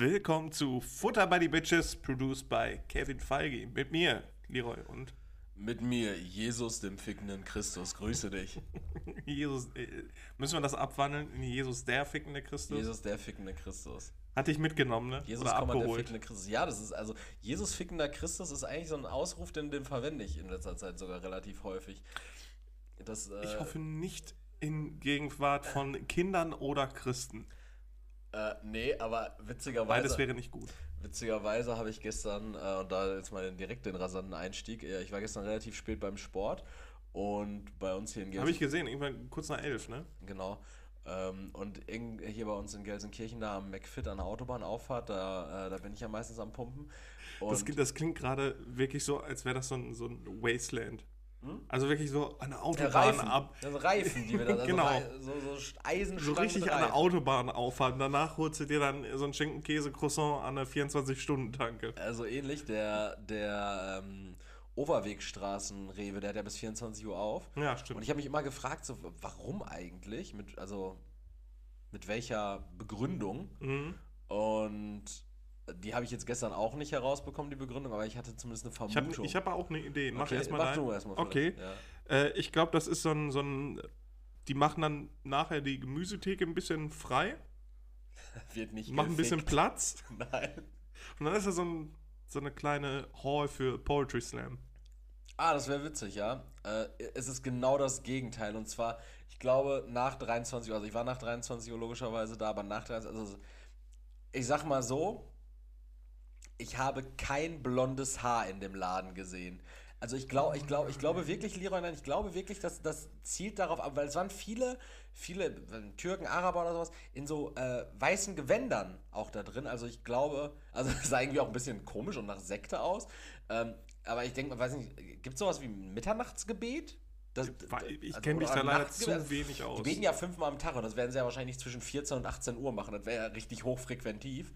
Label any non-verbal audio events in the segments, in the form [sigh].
Willkommen zu Futter by the Bitches, produced by Kevin Feige. Mit mir, Leroy und Mit mir, Jesus, dem fickenden Christus. Grüße dich. [laughs] Jesus. Äh, müssen wir das abwandeln in Jesus, der fickende Christus? Jesus, der fickende Christus. Hat dich mitgenommen, ne? Jesus, Oder Komma, der abgeholt. fickende Christus. Ja, das ist also, Jesus fickender Christus ist eigentlich so ein Ausruf, den, den verwende ich in letzter Zeit sogar relativ häufig. Das, äh, Ich hoffe nicht in Gegenwart von Kindern oder Christen. Äh, nee, aber witzigerweise. Beides wäre nicht gut. Witzigerweise habe ich gestern, äh, und da jetzt mal direkt den rasanten Einstieg, äh, ich war gestern relativ spät beim Sport und bei uns hier in Habe ich Gelsenkirchen. gesehen, irgendwann kurz nach elf, ne? Genau. Ähm, und hier bei uns in Gelsenkirchen, da am McFit an der Autobahnauffahrt, da, äh, da bin ich ja meistens am Pumpen. Das, das klingt gerade wirklich so, als wäre das so ein, so ein Wasteland. Also wirklich so eine Autobahn Reifen, ab. also Reifen, die wir da, [laughs] also Genau. So, so Eisenstangen So richtig an der. Autobahn auffahren. Danach holst du dir dann so ein Schinken-Käse-Croissant an der 24-Stunden-Tanke. Also ähnlich, der, der ähm, Overwegstraßen-Rewe, der hat ja bis 24 Uhr auf. Ja, stimmt. Und ich habe mich immer gefragt, so, warum eigentlich? Mit, also mit welcher Begründung? Mhm. Und die habe ich jetzt gestern auch nicht herausbekommen, die Begründung, aber ich hatte zumindest eine Ich habe Vermutung. ich hab auch eine Idee. Mach Okay, erstmal mach dein. du erstmal Okay. vielleicht, Äh, ich glaube, das ist so ein, so ein. Die machen dann nachher die Gemüsetheke ein bisschen frei, [laughs] Wird nicht machen ein bisschen. Platz. [laughs] Nein. Und dann ist da so, ein, so eine kleine Hall für Poetry Slam. Ah, das wäre witzig, ja. Äh, es ist genau das Gegenteil. Und zwar, ich glaube, nach 23 Uhr, also ich war nach 23 Uhr logischerweise da, aber nach 23 also ich sag mal so, ich habe kein blondes Haar in dem Laden gesehen. Also ich glaube, ich glaube, ich glaube wirklich, Leroy, nein, ich glaube wirklich, dass das zielt darauf ab, weil es waren viele, viele äh, Türken, Araber oder sowas in so äh, weißen Gewändern auch da drin. Also ich glaube, also [laughs] das sah irgendwie auch ein bisschen komisch und nach Sekte aus. Ähm, aber ich denke, weiß nicht, gibt es sowas wie ein Mitternachtsgebet? Das, Ich also, kenne mich da leider Nachtgebet? zu wenig aus. Die beten ja fünfmal am Tag und das werden sie ja wahrscheinlich zwischen 14 und 18 Uhr machen. Das wäre ja richtig hochfrequentiv.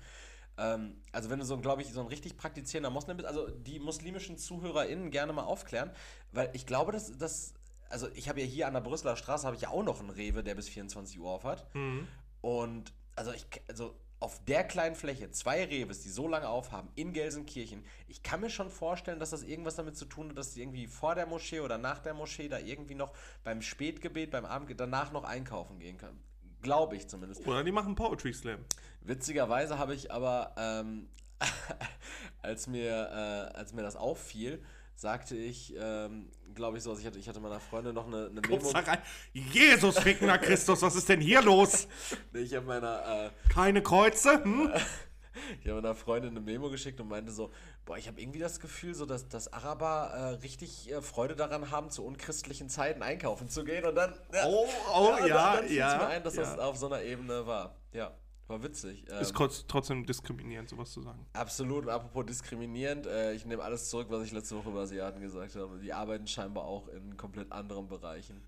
Ähm, also wenn du so, glaube ich, so ein richtig praktizierender Moslem bist, also die muslimischen ZuhörerInnen gerne mal aufklären, weil ich glaube, dass das, also ich habe ja hier an der Brüsseler Straße habe ich ja auch noch einen Rewe, der bis 24 Uhr auf hat. Mhm. Und also ich, also auf der kleinen Fläche zwei Rewes, die so lange aufhaben, in Gelsenkirchen, ich kann mir schon vorstellen, dass das irgendwas damit zu tun hat, dass die irgendwie vor der Moschee oder nach der Moschee da irgendwie noch beim Spätgebet, beim Abendgebet danach noch einkaufen gehen können. Glaube ich zumindest. Oder die machen Poetry Slam. Witzigerweise habe ich aber, ähm, [laughs] als, mir, äh, als mir das auffiel, sagte ich, ähm, glaube ich so, also ich hatte, ich hatte meiner Freundin noch eine, eine Memo. Rein. Jesus, fickender Christus, was ist denn hier los? Ich habe meiner, äh, Keine Kreuze? Hm? [laughs] Ich habe meiner Freundin eine Memo geschickt und meinte so, boah, ich habe irgendwie das Gefühl, so dass, dass Araber äh, richtig äh, Freude daran haben, zu unchristlichen Zeiten einkaufen zu gehen und dann, ja, Oh, oh, [laughs] und ja, dann, dann ja, mir ein, dass das ja. auf so einer Ebene war. Ja, war witzig. Ähm, Ist trotz- trotzdem diskriminierend, sowas zu sagen. absolut. Und apropos diskriminierend, äh, ich nehme alles zurück, was ich letzte Woche über Asiaten gesagt habe. Die arbeiten scheinbar auch in komplett anderen Bereichen.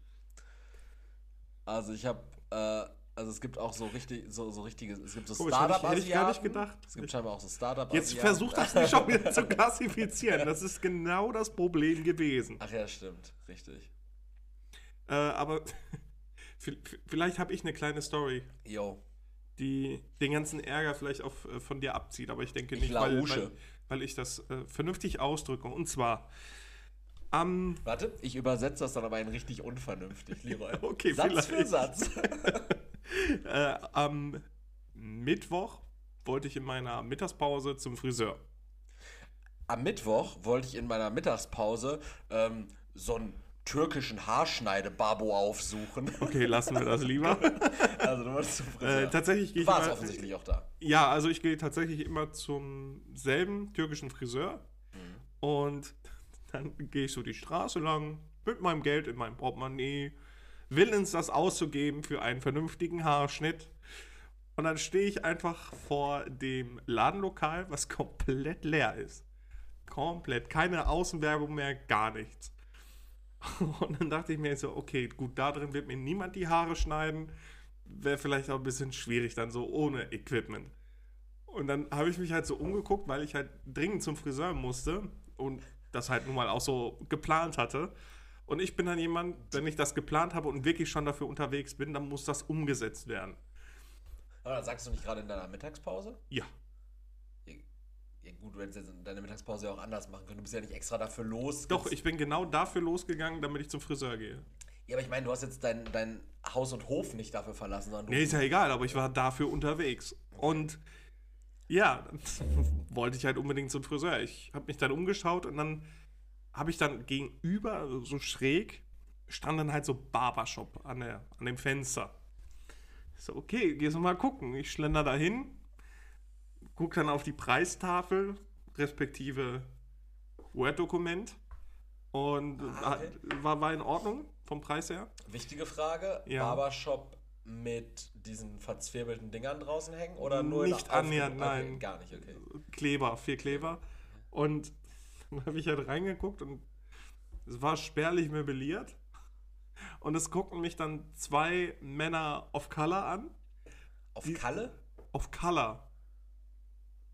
Also ich habe, äh, also es gibt auch so richtig, so, so richtige, es gibt so ich- Startup-Asiaten. hätte ich gar nicht gedacht. Es gibt scheinbar auch so Startup-Asiaten. Jetzt versuch das nicht schon wieder zu [laughs] klassifizieren. Das ist genau das Problem gewesen. Ach ja, stimmt. Richtig. Äh, aber [laughs] vielleicht habe ich eine kleine Story, Yo. die den ganzen Ärger vielleicht auch äh, von dir abzieht. Aber ich denke Ich nicht, weil, lausche. weil, weil ich das äh, vernünftig ausdrücke. Und zwar am Warte, ich übersetze das dann aber ein richtig unvernünftig, Leroy. [laughs] Okay, Satz für vielleicht. Satz. [laughs] Äh, am Mittwoch wollte ich in meiner Mittagspause zum Friseur. Am Mittwoch wollte ich in meiner Mittagspause ähm, so einen türkischen Haarschneide-Babo aufsuchen. Okay, lassen wir das [laughs] lieber. Also du wolltest zum Friseur. äh, tatsächlich gehe warst immer, offensichtlich auch da. Ja, also ich gehe tatsächlich immer zum selben türkischen Friseur und dann gehe ich so die Straße lang mit meinem Geld in meinem Portemonnaie, willens das auszugeben für einen vernünftigen Haarschnitt. Und dann stehe ich einfach vor dem Ladenlokal, was [laughs] komplett leer ist. Komplett. Keine Außenwerbung mehr, gar nichts. [laughs] Und dann dachte ich mir so, okay, gut, da drin wird mir niemand die Haare schneiden. Wäre vielleicht auch ein bisschen schwierig dann so ohne Equipment. Und dann habe ich mich halt so umgeguckt, weil ich halt dringend zum Friseur musste und das halt nun mal auch so geplant hatte. Und ich bin dann jemand, wenn ich das geplant habe und wirklich schon dafür unterwegs bin, dann muss das umgesetzt werden. Aber sagst du nicht gerade in deiner Mittagspause? Ja. Ja, gut, du hättest jetzt deine Mittagspause ja auch anders machen können. Du bist ja nicht extra dafür los. Doch, ich bin genau dafür losgegangen, damit ich zum Friseur gehe. Ja, aber ich meine, du hast jetzt dein, dein Haus und Hof nicht dafür verlassen, sondern du. Nee, ist ja egal, aber ich war dafür unterwegs. Und ja, [laughs] wollte ich halt unbedingt zum Friseur. Ich habe mich dann umgeschaut und dann habe ich dann gegenüber, also so schräg, stand dann halt so Barbershop an, der, an dem Fenster. Ich so, okay, gehst du mal gucken. Ich schlender da hin, guck dann auf die Preistafel, respektive Word-Dokument. Und Ah, okay. war, war in Ordnung vom Preis her. Wichtige Frage: Ja. Barbershop mit diesen verzwirbelten Dingern draußen hängen oder nur Nicht annähernd, okay, nein. Gar nicht, okay. Kleber, vier Kleber. Und dann habe ich halt reingeguckt und es war spärlich möbliert. Und es guckten mich dann zwei Männer of Color an. Auf Kalle? Of Color.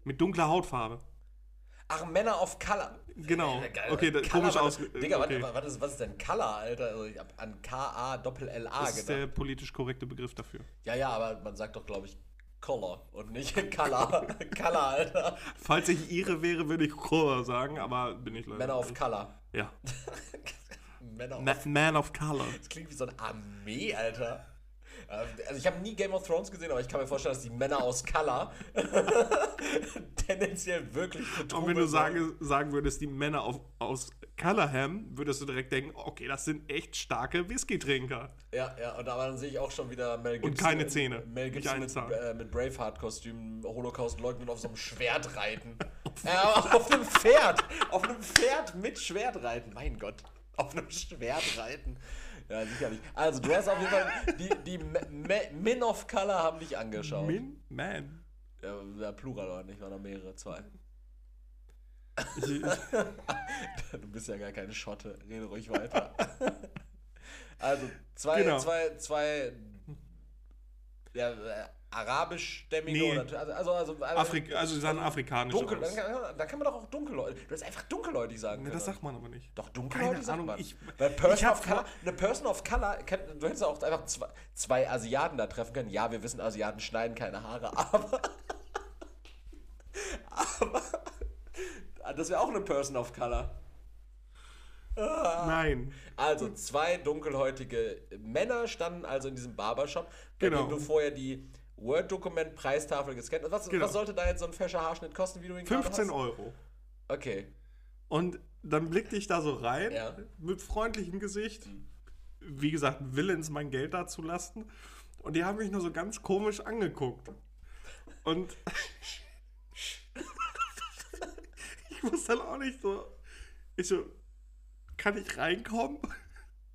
Mit dunkler Hautfarbe. Ach, Männer auf Color. Genau. Geil. Okay, das- komisch aus- Digga, okay. was, was, ist, was ist denn Color, Alter? Also ich hab an K-A-Doppel-L-A Das ist der gedacht. politisch korrekte Begriff dafür. Ja, ja, aber man sagt doch, glaube ich, Color und nicht [laughs] Color. Color, Alter. Falls ich ihre wäre, würde ich Color sagen, aber bin ich leider. Männer nicht. Color. Ja. [laughs] Männer auf Ma Man of Color. Das klingt wie so eine Armee, Alter. Also ich habe nie Game of Thrones gesehen, aber ich kann mir vorstellen, dass die Männer aus Color [laughs] tendenziell wirklich Und wenn du sage, sagen würdest, die Männer auf, aus Callahan, würdest du direkt denken, okay, das sind echt starke Whisky-Trinker. Ja, ja, und aber dann sehe ich auch schon wieder Mel Gibson. keine Zähne. Mel Gibson mit, äh, mit Braveheart-Kostüm, Holocaust leugnen auf so einem Schwert reiten. [laughs] ja, auf einem Pferd. Auf einem Pferd mit Schwert reiten. Mein Gott. Auf einem Schwert reiten. Ja, sicherlich. Also, du hast auf jeden Fall, die, die Me- Me- Men of Color haben dich angeschaut. Min? Man. Ja, ja, Plural oder nicht, waren da mehrere, zwei. [laughs] Du bist ja gar keine Schotte, rede ruhig weiter. also, zwei, Genau. zwei, zwei ja, äh, arabischstämmige Nee. oder also, also, also, Afrik also sie sahen afrikanisch dunkel, aus. dann, kann, dann kann man doch auch dunkelhäutig. Du hast einfach dunkelhäutig sagen Nee, können. das sagt man aber nicht. doch dunkelhäutig Keine sagt Ahnung, man. ich- Weil Person of Color, eine Person of Color, du hättest auch einfach zwei, zwei Asiaten da treffen können. Ja, wir wissen, Asiaten schneiden keine Haare, [laughs] aber aber das wäre auch eine Person of Color. Nein. Also zwei dunkelhäutige Männer standen also in diesem Barbershop, bei Genau. dem du vorher die Word-Dokument-Preistafel gescannt hast. Was, Genau. was sollte da jetzt so ein fescher Haarschnitt kosten, wie du ihn gerade 15 hast? Euro. Okay. Und dann blickte ich da so rein, Ja. mit freundlichem Gesicht. Wie gesagt, willens, mein Geld da zu lassen. Und die haben mich nur so ganz komisch angeguckt. Und [laughs] ich wusste dann auch nicht so. Ich so, kann ich reinkommen?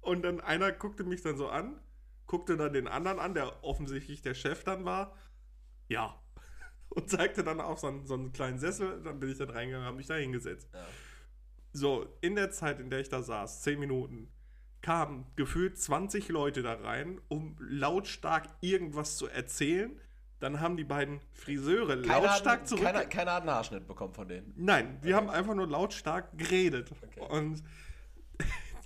Und dann einer guckte mich dann so an, guckte dann den anderen an, der offensichtlich der Chef dann war. Ja. [laughs] Und zeigte dann auf so einen, so einen kleinen Sessel. Dann bin ich dann reingegangen, habe mich da hingesetzt. Ja. So, in der Zeit, in der ich da saß, 10 Minuten, kamen gefühlt 20 Leute da rein, um lautstark irgendwas zu erzählen. Dann haben die beiden Friseure Keiner lautstark hat, zurück. keiner, keiner hat einen Haarschnitt bekommen von denen. Nein, die haben einfach nur lautstark geredet. Okay. Und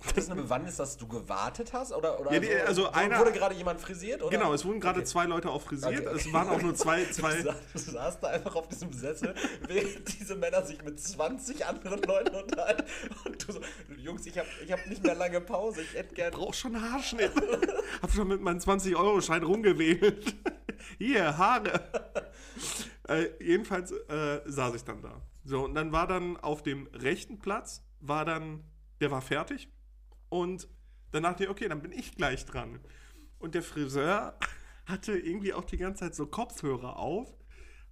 Hat [laughs] das eine Bewandtnis, dass du gewartet hast? Oder, oder Ja, die- also wurde- einer- wurde gerade jemand frisiert? Oder? genau, es wurden gerade Okay. zwei Leute auch frisiert. Okay. Es waren auch nur zwei, [laughs] Du, zwei. sa- du saßt da einfach auf diesem Sessel, während diese Männer sich mit 20 anderen Leuten unterhalten. Und du so, Jungs, ich habe ich hab nicht mehr lange Pause. Ich hätte gern. brauche schon Haarschnitt. [laughs] Hab schon mit meinem 20-Euro-Schein rumgewedelt. Hier, Haare. äh, jedenfalls äh, saß ich dann da. So, und dann war dann auf dem rechten Platz, war dann, der war fertig. Und dann dachte ich, okay, dann bin ich gleich dran. Und der Friseur hatte irgendwie auch die ganze Zeit so Kopfhörer auf,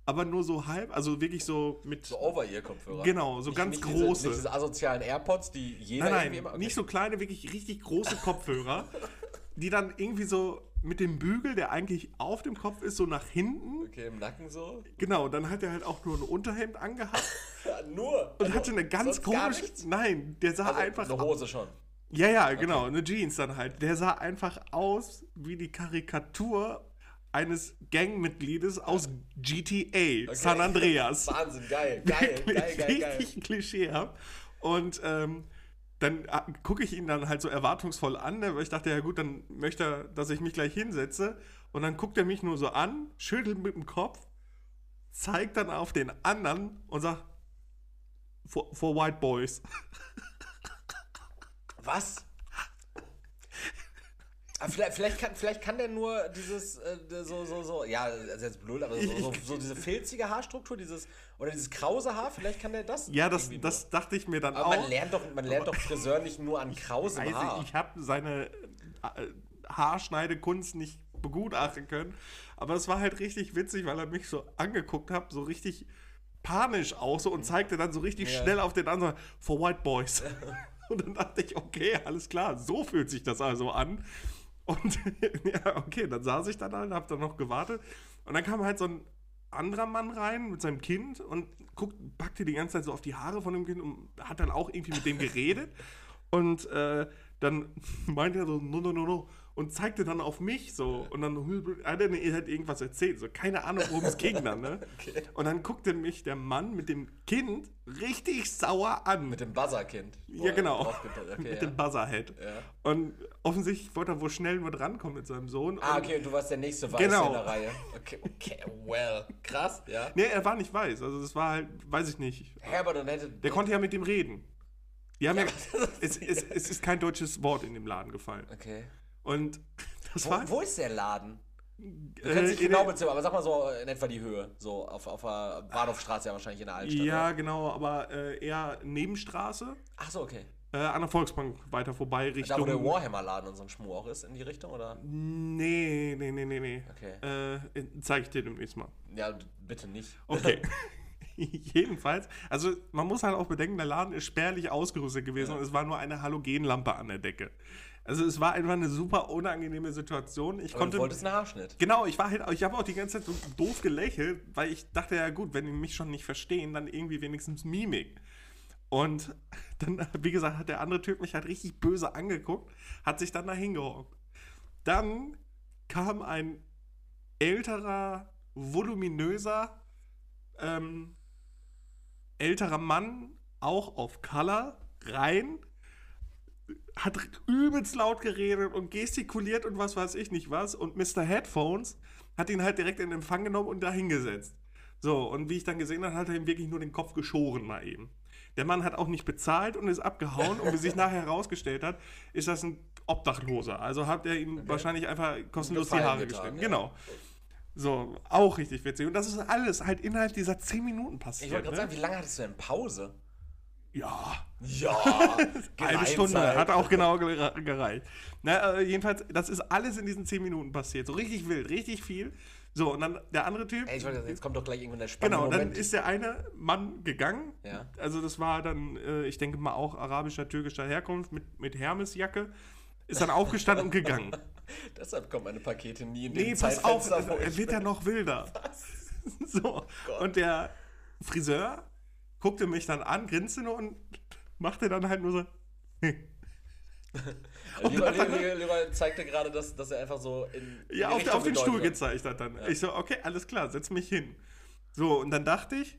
aber nur so halb, also wirklich so mit. So Over-Ear-Kopfhörer. Genau, so ganz nicht große. Diese, nicht diese asozialen AirPods, die jeder Nein, irgendwie nein, immer. nicht so kleine, wirklich richtig große Kopfhörer, [laughs] die dann irgendwie so mit dem Bügel, der eigentlich auf dem Kopf ist, so nach hinten. Okay, im Nacken so. Genau, dann hat er halt auch nur ein Unterhemd angehabt Ja, [laughs] nur. und hatte eine ganz komische. Nein, der sah Also einfach. eine Hose schon. Ja, ja, genau, eine Jeans dann halt. Der sah einfach aus wie die Karikatur eines Gangmitgliedes aus GTA, San Andreas. [laughs] Wahnsinn, geil, geil, geil, geil, geil. richtig klischeehaft. Und ähm, dann gucke ich ihn dann halt so erwartungsvoll an, ne, weil ich dachte, ja gut, dann möchte er, dass ich mich gleich hinsetze. Und dann guckt er mich nur so an, schüttelt mit dem Kopf, zeigt dann auf den anderen und sagt, for, for white boys. [laughs] Was? Aber vielleicht, vielleicht, kann, vielleicht kann der nur dieses, äh, so, so, so, ja, das ist jetzt blöd, aber so, so, so diese filzige Haarstruktur, dieses, oder dieses krause Haar, vielleicht kann der das. Ja, das, das dachte ich mir dann nur. auch. Aber man lernt doch, man lernt doch Friseur nicht nur an [laughs] krausem Weiß Haar. ich, ich habe seine äh, Haarschneidekunst nicht begutachten können. Aber es war halt richtig witzig, weil er mich so angeguckt hat, so richtig panisch auch so und zeigte dann so richtig Ja. schnell auf den anderen for white boys. [laughs] [laughs] und dann dachte ich, okay, alles klar, so fühlt sich das also an. Und [laughs] ja, okay, dann saß ich dann da und hab dann noch gewartet. Und dann kam halt so ein anderer Mann rein mit seinem Kind und guckt, packte die ganze Zeit so auf die Haare von dem Kind und hat dann auch irgendwie mit dem geredet. Und äh, dann [laughs] meinte er so, no, no, no, no. Und zeigte dann auf mich so. Und dann hat er halt irgendwas erzählt. So, keine Ahnung, worum es ging dann, ne? [laughs] Und dann guckte mich der Mann mit dem Kind richtig sauer an. Mit dem Buzzerkind. ja, genau. Okay, [laughs] mit ja. dem Buzzerhead. Ja. Und offensichtlich wollte er wohl schnell nur drankommen mit seinem Sohn. Ah, okay, und du warst der nächste Weiße Genau. in der Reihe. Okay, okay, well. Krass, ja. Nee, er war nicht weiß. Also das war halt, weiß ich nicht. Herbert und hätte. Der konnte ja mit ihm reden. Die haben ja, Ja, [laughs] es, es, es ist kein deutsches Wort in dem Laden gefallen. Okay. Und [laughs] das Wo, war wo ist der Laden? Du äh, kannst nicht genau beziffern, aber sag mal so in etwa die Höhe. So auf, auf der Bahnhofstraße ja wahrscheinlich in der Altstadt. Ja, oder? genau, aber äh, eher Nebenstraße, Ach so, okay. äh, an der Volksbank weiter vorbei Richtung. Da, wo der Warhammer-Laden und so ein Schmuh auch ist, in die Richtung, oder? Nee, nee, nee, nee, nee. Okay. Äh, zeig ich dir demnächst mal. Ja, bitte nicht. Okay. [laughs] [laughs] Jedenfalls, also man muss halt auch bedenken, der Laden ist spärlich ausgerüstet gewesen und es war nur eine Halogenlampe an der Decke. Also es war einfach eine super unangenehme Situation. Ich Aber konnte du wolltest einen Haarschnitt. Genau, ich war halt, ich habe auch die ganze Zeit so doof gelächelt, weil ich dachte ja gut, wenn die mich schon nicht verstehen, dann irgendwie wenigstens Mimik. Und [laughs] dann, wie gesagt, hat der andere Typ mich halt richtig böse angeguckt, hat sich dann da hingehockt. Dann kam ein älterer, voluminöser, ähm, älterer Mann, auch auf Color, rein, hat übelst laut geredet und gestikuliert und was weiß ich nicht was. Und Mr. Headphones hat ihn halt direkt in Empfang genommen und da hingesetzt. So, und wie ich dann gesehen habe, hat er ihm wirklich nur den Kopf geschoren mal eben. Der Mann hat auch nicht bezahlt und ist abgehauen. und wie sich nachher herausgestellt hat, ist das ein Obdachloser. Also hat er ihm wahrscheinlich einfach kostenlos die Haare getan, geschnitten. ja. Genau. So, auch richtig witzig. Und das ist alles halt innerhalb dieser 10 Minuten passiert. Ich wollte gerade ne? sagen, wie lange hattest du denn Pause? Ja, Ja, [laughs] Halbe Stunde, hat auch genau gere- gereicht. Na, äh, jedenfalls, das ist alles in diesen 10 Minuten passiert. So richtig wild, richtig viel. So, und dann der andere Typ. Ey, ich wollte, jetzt kommt doch gleich irgendwann der spannende genau, dann Moment. ist der eine Mann gegangen. Ja. Also, das war dann, äh, ich denke mal, auch arabischer, türkischer Herkunft mit, mit Hermesjacke. Ist dann aufgestanden und gegangen. [laughs] [laughs] Deshalb kommen meine Pakete nie in dem Nee, pass auf, er wird ja noch wilder. [laughs] [laughs] So, und der Friseur guckte mich dann an, grinste nur und machte dann halt nur so. Lieber, lieber, zeigte gerade, dass, dass er einfach so in. in Ja, auf, auf den Stuhl gezeigt hat dann. Ich so, okay, alles klar, setz mich hin. So, und dann dachte ich,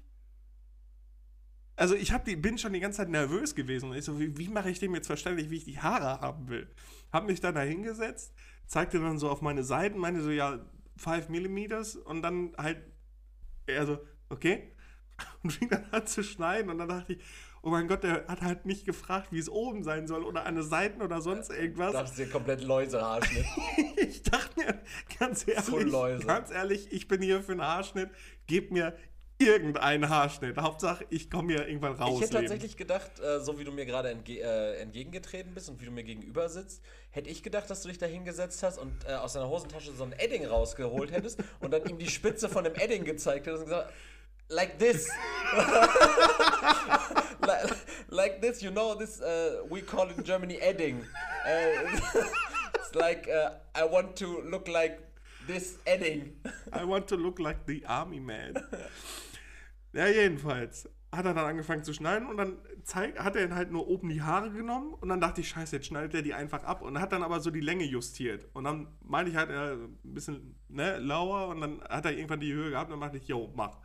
also ich hab die, bin schon die ganze Zeit nervös gewesen. Und ich so, wie, wie mache ich dem jetzt verständlich, wie ich die Haare haben will? Hab mich dann da hingesetzt, zeigte dann so auf meine Seiten, meine so, ja, 5 mm und dann halt, er so, okay. [laughs] Und fing dann an zu schneiden und dann dachte ich, oh mein Gott, der hat halt nicht gefragt, wie es oben sein soll oder an den Seiten oder sonst irgendwas. Dachtest dir komplett Läusehaarschnitt. [laughs] Ich dachte mir, ganz ehrlich, ganz ehrlich, ich bin hier für einen Haarschnitt. Gebt mir irgendeinen Haarschnitt. Hauptsache, ich komme hier irgendwann raus. Ich hätte Leben. tatsächlich gedacht, äh, so wie du mir gerade entge äh, entgegengetreten bist und wie du mir gegenüber sitzt, hätte ich gedacht, dass du dich da hingesetzt hast und äh, aus deiner Hosentasche so ein Edding rausgeholt hättest [laughs] und dann ihm die Spitze von dem Edding gezeigt hättest und gesagt, like this. [laughs] like, like this, you know, this, uh, we call it in Germany Edding. Uh, [laughs] it's like, uh, I want to look like this Edding. I want to look like the army man. Ja, jedenfalls hat er dann angefangen zu schneiden und dann zeig, hat er halt nur oben die Haare genommen und dann dachte ich, scheiße, jetzt schneidet er die einfach ab und hat dann aber so die Länge justiert. Und dann meinte ich halt, er ein bisschen ne, lauer und dann hat er irgendwann die Höhe gehabt und dann meinte ich, yo, mach.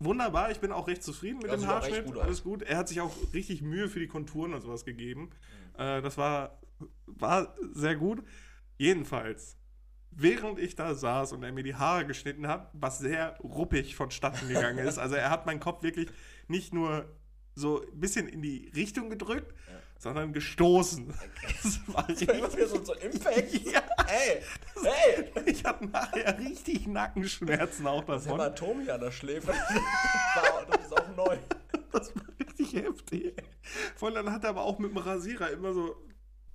Wunderbar, ich bin auch recht zufrieden mit Ja, dem Haarschnitt. gut. Alles gut. Er hat sich auch richtig Mühe für die Konturen und sowas gegeben. Äh, das war, war sehr gut. Jedenfalls während ich da saß und er mir die Haare geschnitten hat, was sehr ruppig vonstatten gegangen ist. Also er hat meinen Kopf wirklich nicht nur so ein bisschen in die Richtung gedrückt, sondern gestoßen. [laughs] Das war richtig, so, so Impact. [laughs] Ja. Hey, hey! ich hatte nachher richtig Nackenschmerzen auch Das davon. Hämatom hier an der Schläfe. [laughs] Das ist auch neu. Das war richtig heftig. Vor allem dann hat er aber auch mit dem Rasierer immer so,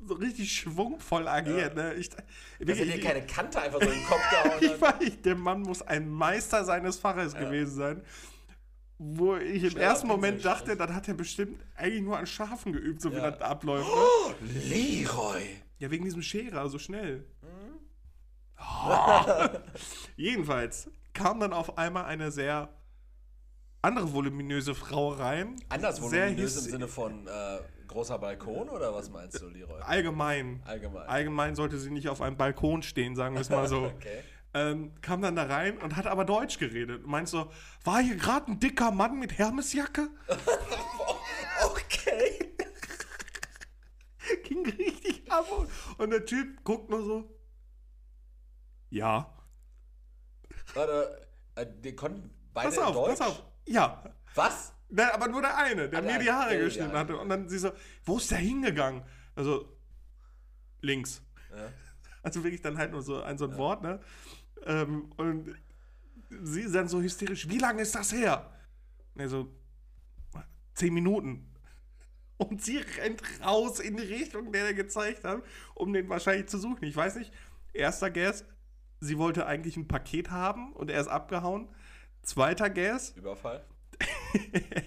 so richtig schwungvoll agiert. Ne? Ich, Das wirklich, hat dir ich, keine Kante einfach so in den Kopf [laughs] gehauen. ich weiß, der Mann muss ein Meister seines Faches Ja. gewesen sein. Wo ich im Schneller ersten Moment dachte, dann hat er bestimmt eigentlich nur an Schafen geübt, so wie Ja. das abläuft. Ne? Leroy. Ja, wegen diesem Scherer, so schnell. Mhm. Oh. [laughs] Jedenfalls kam dann auf einmal eine sehr andere voluminöse Frau rein. Anders voluminös im Sinne von äh, großer Balkon oder was meinst du, Leroy? Allgemein. Allgemein. Allgemein sollte sie nicht auf einem Balkon stehen, sagen wir es mal so. [laughs] Okay. ähm, kam dann da rein und hat aber Deutsch geredet. Meint so, war hier gerade ein dicker Mann mit Hermesjacke? [laughs] Okay. Ging richtig ab. Und- Und der Typ guckt nur so. Ja. Warte, äh, die konnten beide Pass auf, Deutsch? pass auf. Ja. Was? Nein, aber nur der eine, der Ah, mir die Haare der die geschnitten Haare. hatte. Und dann sie so, wo ist der hingegangen? Also, links. Ja. Also wirklich dann halt nur so ein, so ein Wort, ne? Ähm, und sie dann so hysterisch, wie lange ist das her? Er so, zehn Minuten. Und sie rennt raus in die Richtung, der er gezeigt hat, um den wahrscheinlich zu suchen. Ich weiß nicht, erster Guess, sie wollte eigentlich ein Paket haben und er ist abgehauen. Zweiter Guess, Überfall?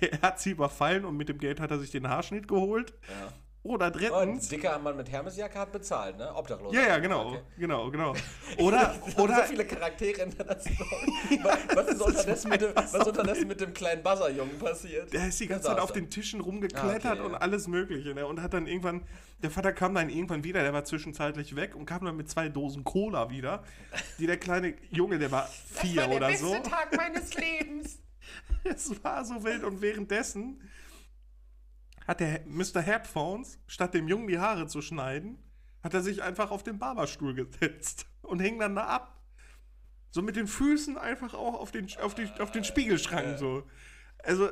Er [laughs] hat sie überfallen und mit dem Geld hat er sich den Haarschnitt geholt. Ja. Oder Oh, ein drittens, dicker Mann mit Hermesjacke hat bezahlt, ne? Obdachlos. ja, ja, genau, Okay. genau, genau. [laughs] Oder, so oder, viele Charaktere in der Story. [laughs] was, ist unterdessen mit dem, was unterdessen mit dem kleinen Buzzerjungen passiert? der ist die ganze Der Zeit auf den Tischen rumgeklettert Ah, okay, und ja. alles Mögliche. Ne? Und hat dann irgendwann, der Vater kam dann irgendwann wieder, der war zwischenzeitlich weg und kam dann mit zwei Dosen Cola wieder. Die der kleine Junge, der war vier oder so. Tag meines Lebens. [laughs] Es war so wild und währenddessen hat der Mr. Headphones, statt dem Jungen die Haare zu schneiden, hat er sich einfach auf den Barberstuhl gesetzt und hing dann da ab. So mit den Füßen einfach auch auf den, auf die, auf den Spiegelschrank so. Also,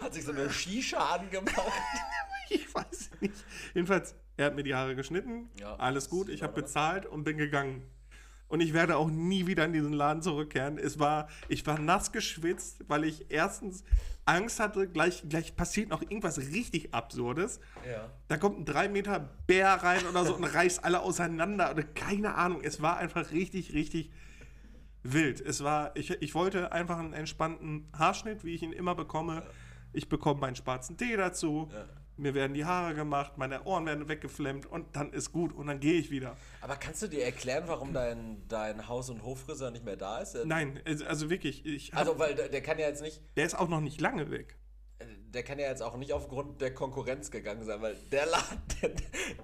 Hat sich so eine Shisha angemacht. [laughs] ich weiß nicht. Jedenfalls, er hat mir die Haare geschnitten, Ja, alles gut, ich habe bezahlt und bin gegangen. Und ich werde auch nie wieder in diesen Laden zurückkehren. Es war, ich war nass geschwitzt, weil ich erstens Angst hatte, gleich, gleich passiert noch irgendwas richtig Absurdes. Ja. Da kommt ein 3 Meter Bär rein oder so und [laughs] reißt alle auseinander. Oder keine Ahnung. Es war einfach richtig, richtig wild. Es war, ich, ich wollte einfach einen entspannten Haarschnitt, wie ich ihn immer bekomme. Ich bekomme meinen schwarzen Tee dazu. Ja. Mir werden die Haare gemacht, meine Ohren werden weggeflemmt und dann ist gut und dann gehe ich wieder. Aber kannst du dir erklären, warum dein, dein Haus- und Hoffriseur nicht mehr da ist? Nein, es- also wirklich, ich hab, Also, weil der, der kann ja jetzt nicht, der ist auch noch nicht lange weg. der kann ja jetzt auch nicht aufgrund der Konkurrenz gegangen sein, weil der Laden, [laughs] der,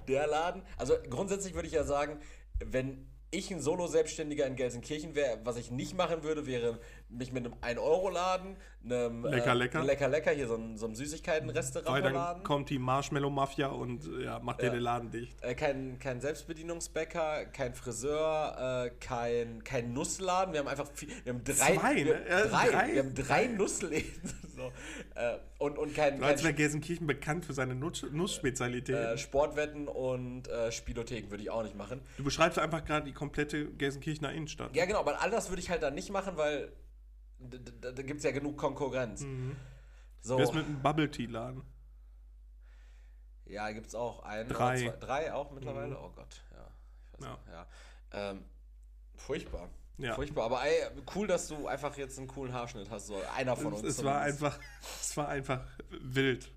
der Laden, also grundsätzlich würde ich ja sagen, wenn ich ein Solo-Selbstständiger in Gelsenkirchen wäre, was ich nicht machen würde, wäre mich mit einem 1-Euro-Laden, einem Lecker, äh, lecker. lecker, lecker, hier so ein, so ein Weil Süßigkeiten-Restaurant dann kommt die Marshmallow-Mafia und äh, ja, macht dir Ja. den Laden dicht. Äh, kein, kein Selbstbedienungsbäcker, kein Friseur, äh, kein, kein Nussladen. Wir haben einfach viel, wir haben drei, Zwei, wir? Ja, drei, drei. wir haben drei Nussläden. So. äh, und, und kein, Als wäre Gelsenkirchen bekannt für seine Nuss Nussspezialität. äh, Sportwetten und äh, Spielotheken würde ich auch nicht machen. du beschreibst einfach gerade die komplette Gelsenkirchener Innenstadt. Ja, genau, aber all das würde ich halt dann nicht machen, weil d- d- da gibt es ja genug Konkurrenz. So, Wer ist mit einem Bubble Tea Laden? ja, gibt es auch einen. Drei. Zwei, drei auch mittlerweile? Mhm. Oh Gott, ja. Ja. nicht, ja. Ähm, furchtbar. Ja. Furchtbar, aber ey, cool, dass du einfach jetzt einen coolen Haarschnitt hast. So einer von uns. Es, es war einfach, es war einfach wild.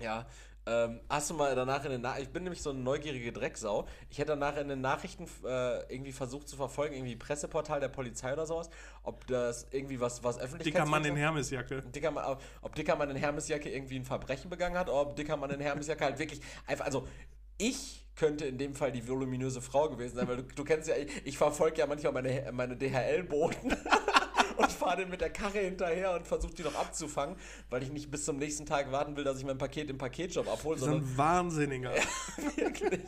Ja. Ähm, hast du mal danach in den Nachrichten. Ich bin nämlich so eine neugierige Drecksau. Ich hätte danach in den Nachrichten äh, irgendwie versucht zu verfolgen, irgendwie Presseportal der Polizei oder sowas, ob das irgendwie was, was öffentlich Dicker Mann in Hermesjacke. Dicker Mann, ob Dickermann in Hermesjacke irgendwie ein Verbrechen begangen hat, oder ob Dickermann in Hermesjacke halt wirklich einfach, also ich könnte in dem Fall die voluminöse Frau gewesen sein, weil du, du kennst ja, ich, ich verfolge ja manchmal meine, meine DHL-Boten [laughs] und fahre denen mit der Karre hinterher und versuche die noch abzufangen, weil ich nicht bis zum nächsten Tag warten will, dass ich mein Paket im Paketshop abhole, So sondern ein Wahnsinniger. [laughs] wirklich.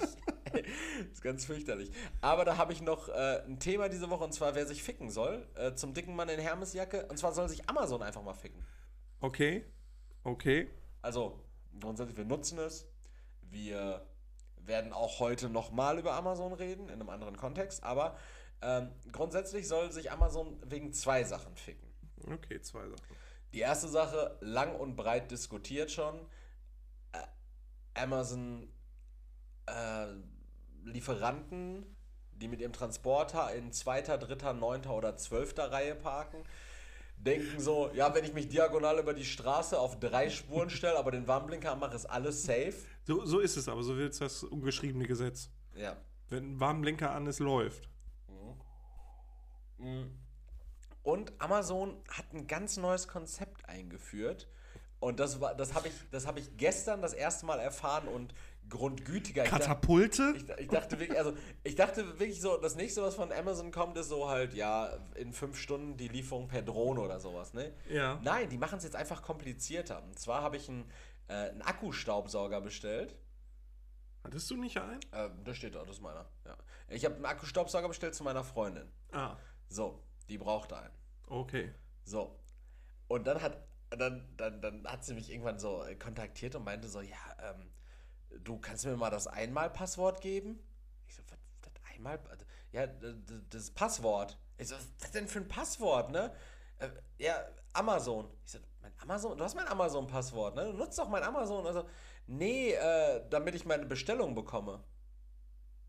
ist ganz fürchterlich. Aber da habe ich noch äh, ein Thema diese Woche und zwar, wer sich ficken soll. Äh, zum dicken Mann in Hermesjacke. Und zwar soll sich Amazon einfach mal ficken. Okay. Okay. Also, grundsätzlich, wir nutzen es. Wir werden auch heute nochmal über Amazon reden, in einem anderen Kontext. Aber ähm, grundsätzlich soll sich Amazon wegen zwei Sachen ficken. Okay, zwei Sachen. Die erste Sache, lang und breit diskutiert schon. Äh, Amazon äh, Lieferanten, die mit ihrem Transporter in zweiter, dritter, neunter oder zwölfter Reihe parken, denken so, ja, wenn ich mich diagonal über die Straße auf drei Spuren stelle, aber den Warnblinker anmache, ist alles safe. So, so ist es aber, so wird das ungeschriebene Gesetz. Ja. Wenn ein Warnblinker an ist, läuft. Und Amazon hat ein ganz neues Konzept eingeführt. Und das war, das habe ich, das habe ich gestern das erste Mal erfahren und grundgütiger. Katapulte? Ich, ich dachte wirklich, also ich dachte wirklich so, das nächste, was von Amazon kommt, ist so halt, ja, in fünf Stunden die Lieferung per Drohne oder sowas, ne? Ja. Nein, die machen es jetzt einfach komplizierter. Und zwar habe ich einen, äh, einen Akkustaubsauger bestellt. Hattest du nicht einen? Äh, da steht da, das ist meiner. Ja. Ich habe einen Akkustaubsauger bestellt zu meiner Freundin. Ah, So, die brauchte einen. okay. So. Und dann hat, dann, dann, dann hat sie mich irgendwann so kontaktiert und meinte so, ja, ähm, du kannst mir mal das Einmal-Passwort geben? Ich so, was, das Einmal? Ja, d- d- das Passwort. Ich so, was ist das denn für ein Passwort, ne? Äh, ja, Amazon. Ich so, mein Amazon? Du hast mein Amazon-Passwort, ne? Du nutzt doch mein Amazon. Also, nee, äh, damit ich meine Bestellung bekomme.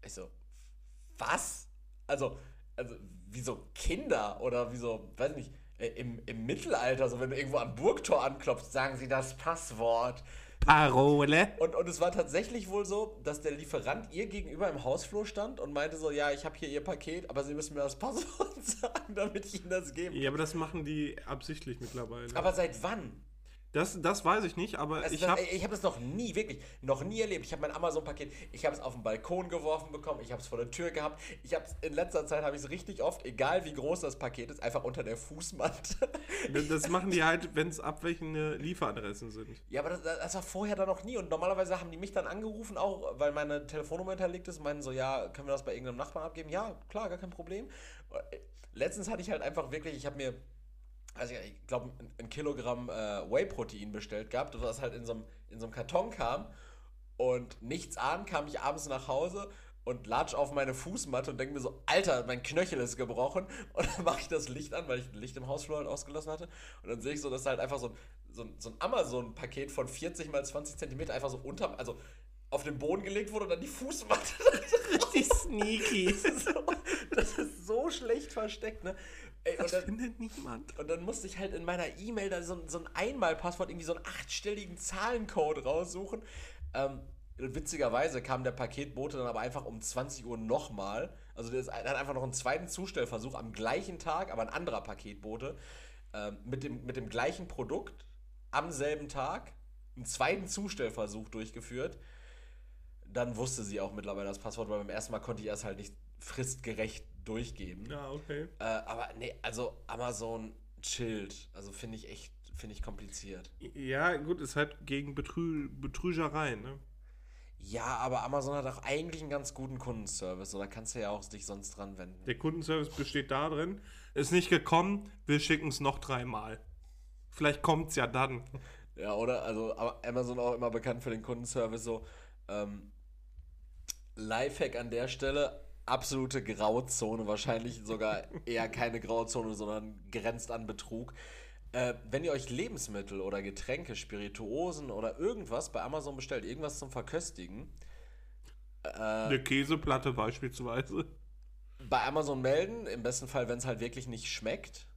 Ich so, was? Also, also, wie so Kinder oder wie so, weiß nicht, äh, im, im Mittelalter, so wenn du irgendwo am Burgtor anklopfst, sagen sie das Passwort. Parole. Und, und es war tatsächlich wohl so, dass der Lieferant ihr gegenüber im Hausflur stand und meinte so, ja, ich habe hier ihr Paket, aber sie müssen mir das Passwort [laughs] sagen, damit ich ihnen das gebe. Ja, aber das machen die absichtlich mittlerweile. Aber seit wann? Das, das weiß ich nicht, aber Also ich das, habe. ich habe das noch nie, wirklich, noch nie erlebt. Ich habe mein Amazon-Paket, ich habe es auf den Balkon geworfen bekommen, ich habe es vor der Tür gehabt. Ich habe in letzter Zeit, habe ich es richtig oft, egal wie groß das Paket ist, einfach unter der Fußmatte. [laughs] Das machen die halt, wenn es abweichende Lieferadressen sind. Ja, aber das, das war vorher dann noch nie. Und normalerweise haben die mich dann angerufen, auch weil meine Telefonnummer hinterlegt ist, meinen so, ja, können wir das bei irgendeinem Nachbarn abgeben? Ja, klar, gar kein Problem. Äh, Letztens hatte ich halt einfach wirklich, ich habe mir, also ich glaube, ein, Kilogramm äh, Whey-Protein bestellt gehabt, was halt in so, einem, in so einem Karton kam. Und nichts ahnen, kam ich abends nach Hause und latsch auf meine Fußmatte und denke mir so, Alter, mein Knöchel ist gebrochen. Und dann mache ich das Licht an, weil ich ein Licht im Hausflur halt ausgelassen hatte. Und dann sehe ich so, dass halt einfach so ein, so ein, so ein Amazon-Paket von 40 mal 20 Zentimeter einfach so unter, also auf den Boden gelegt wurde und dann die Fußmatte. [laughs] Richtig sneaky. das, ist so, das ist so schlecht versteckt, ne? Ey, und Das dann, findet niemand. und dann musste ich halt in meiner E-Mail da so, ein- so ein Einmalpasswort, irgendwie so einen achtstelligen Zahlencode raussuchen. Ähm, witzigerweise kam der Paketbote dann aber einfach um 20 Uhr nochmal. Also der hat einfach noch einen zweiten Zustellversuch am gleichen Tag, aber ein anderer Paketbote, ähm, mit, dem, mit dem gleichen Produkt am selben Tag einen zweiten Zustellversuch durchgeführt. Dann wusste sie auch mittlerweile das Passwort, weil beim ersten Mal konnte ich erst halt nicht fristgerecht durchgeben. Ja, okay. Äh, aber nee, also Amazon chillt. Also finde ich echt, finde ich kompliziert. Ja, gut, ist halt gegen Betrü Betrügereien, ne? Ja, aber Amazon hat auch eigentlich einen ganz guten Kundenservice. Oder kannst du ja auch dich sonst dran wenden. Der Kundenservice besteht darin, ist nicht gekommen, wir schicken es noch dreimal. Vielleicht kommt es ja dann. Ja, oder? Also Amazon auch immer bekannt für den Kundenservice. So, ähm, Lifehack an der Stelle. Absolute Grauzone, wahrscheinlich sogar eher keine Grauzone, sondern grenzt an Betrug. Äh, wenn ihr euch Lebensmittel oder Getränke, Spirituosen oder irgendwas bei Amazon bestellt, irgendwas zum Verköstigen, Eine Käseplatte beispielsweise. bei Amazon melden, im besten Fall, wenn es halt wirklich nicht schmeckt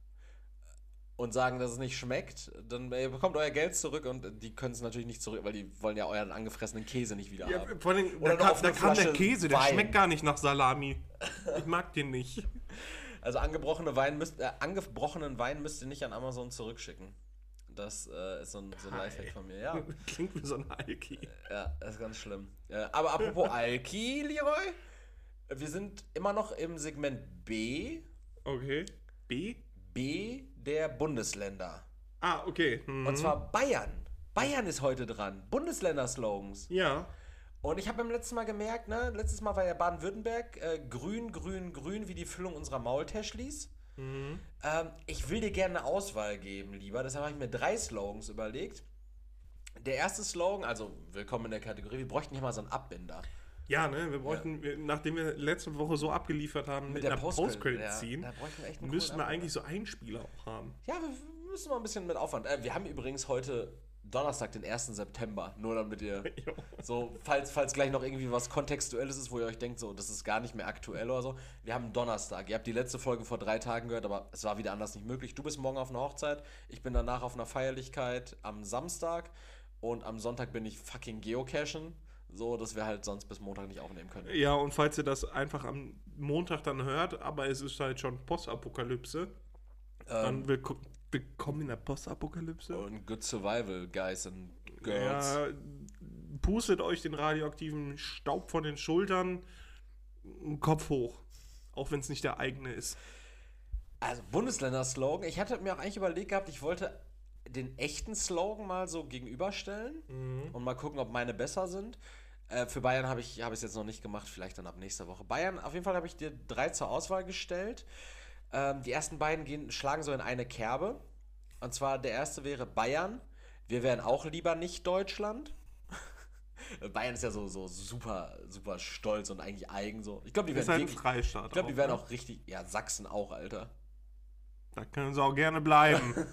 und sagen, dass es nicht schmeckt, dann äh, bekommt euer Geld zurück und die können es natürlich nicht zurück, weil die wollen ja euren angefressenen Käse nicht wieder Ja, haben. vor allem, Oder da, kam, da kam der Käse, der Wein. schmeckt gar nicht nach Salami. Ich mag den nicht. [laughs] Also angebrochene Wein müsst, äh, angebrochenen Wein müsst ihr nicht an Amazon zurückschicken. Das äh, ist so ein, so ein Lifehack von mir, ja. [laughs] Klingt wie so ein Alki. Ja, das ist ganz schlimm. Äh, aber apropos [laughs] Alki, Leroy, wir sind immer noch im Segment B, Okay. B? B der Bundesländer. Ah, okay. Mhm. Und zwar Bayern. Bayern ist heute dran. Bundesländer-Slogans. Ja. Und ich habe beim letzten Mal gemerkt, ne, letztes Mal war ja Baden-Württemberg äh, grün, grün, grün wie die Füllung unserer Maultäschlis. Mhm. Ähm, ich will dir gerne eine Auswahl geben, lieber. Deshalb habe ich mir drei Slogans überlegt. Der erste Slogan, also willkommen in der Kategorie, wir bräuchten hier mal so einen Abbinder. Ja, ne, wir bräuchten, wir, nachdem wir letzte Woche so abgeliefert haben mit, der einer Postcredit, ja, wir echt einen müssten wir eigentlich so Einspieler auch haben. Ja, wir müssen mal ein bisschen mit Aufwand. Äh, wir haben übrigens heute Donnerstag, den 1. September. Nur damit ihr. [laughs] Jo. so, falls, falls gleich noch irgendwie was Kontextuelles ist, wo ihr euch denkt, so, das ist gar nicht mehr aktuell oder so. Wir haben Donnerstag. Ihr habt die letzte Folge vor drei Tagen gehört, aber es war wieder anders nicht möglich. Du bist morgen auf einer Hochzeit. Ich bin danach auf einer Feierlichkeit am Samstag. Und am Sonntag bin ich fucking geocachen. So, dass wir halt sonst bis Montag nicht aufnehmen können. Ja, und falls ihr das einfach am Montag dann hört, aber es ist halt schon Postapokalypse, dann willko willkommen in der Postapokalypse. Und Good Survival, Guys and Girls. Ja, pustet euch den radioaktiven Staub von den Schultern, Kopf hoch. Auch wenn es nicht der eigene ist. Also Bundesländer-Slogan. Ich hatte mir auch eigentlich überlegt gehabt, ich wollte den echten Slogan mal so gegenüberstellen und mal gucken, ob meine besser sind. Äh, für Bayern habe ich es jetzt noch nicht gemacht, vielleicht dann ab nächster Woche. Bayern, auf jeden Fall habe ich dir drei zur Auswahl gestellt. Ähm, die ersten beiden gehen, schlagen so in eine Kerbe. Und zwar der erste wäre Bayern. Wir wären auch lieber nicht Deutschland. [laughs] Bayern ist ja so, so super, super stolz und eigentlich eigen so. Ich glaube, die werden halt wirklich- Freistaat. ich glaube, die auch, werden ne? auch richtig. Ja, Sachsen auch, Alter. Da können sie auch gerne bleiben. [laughs]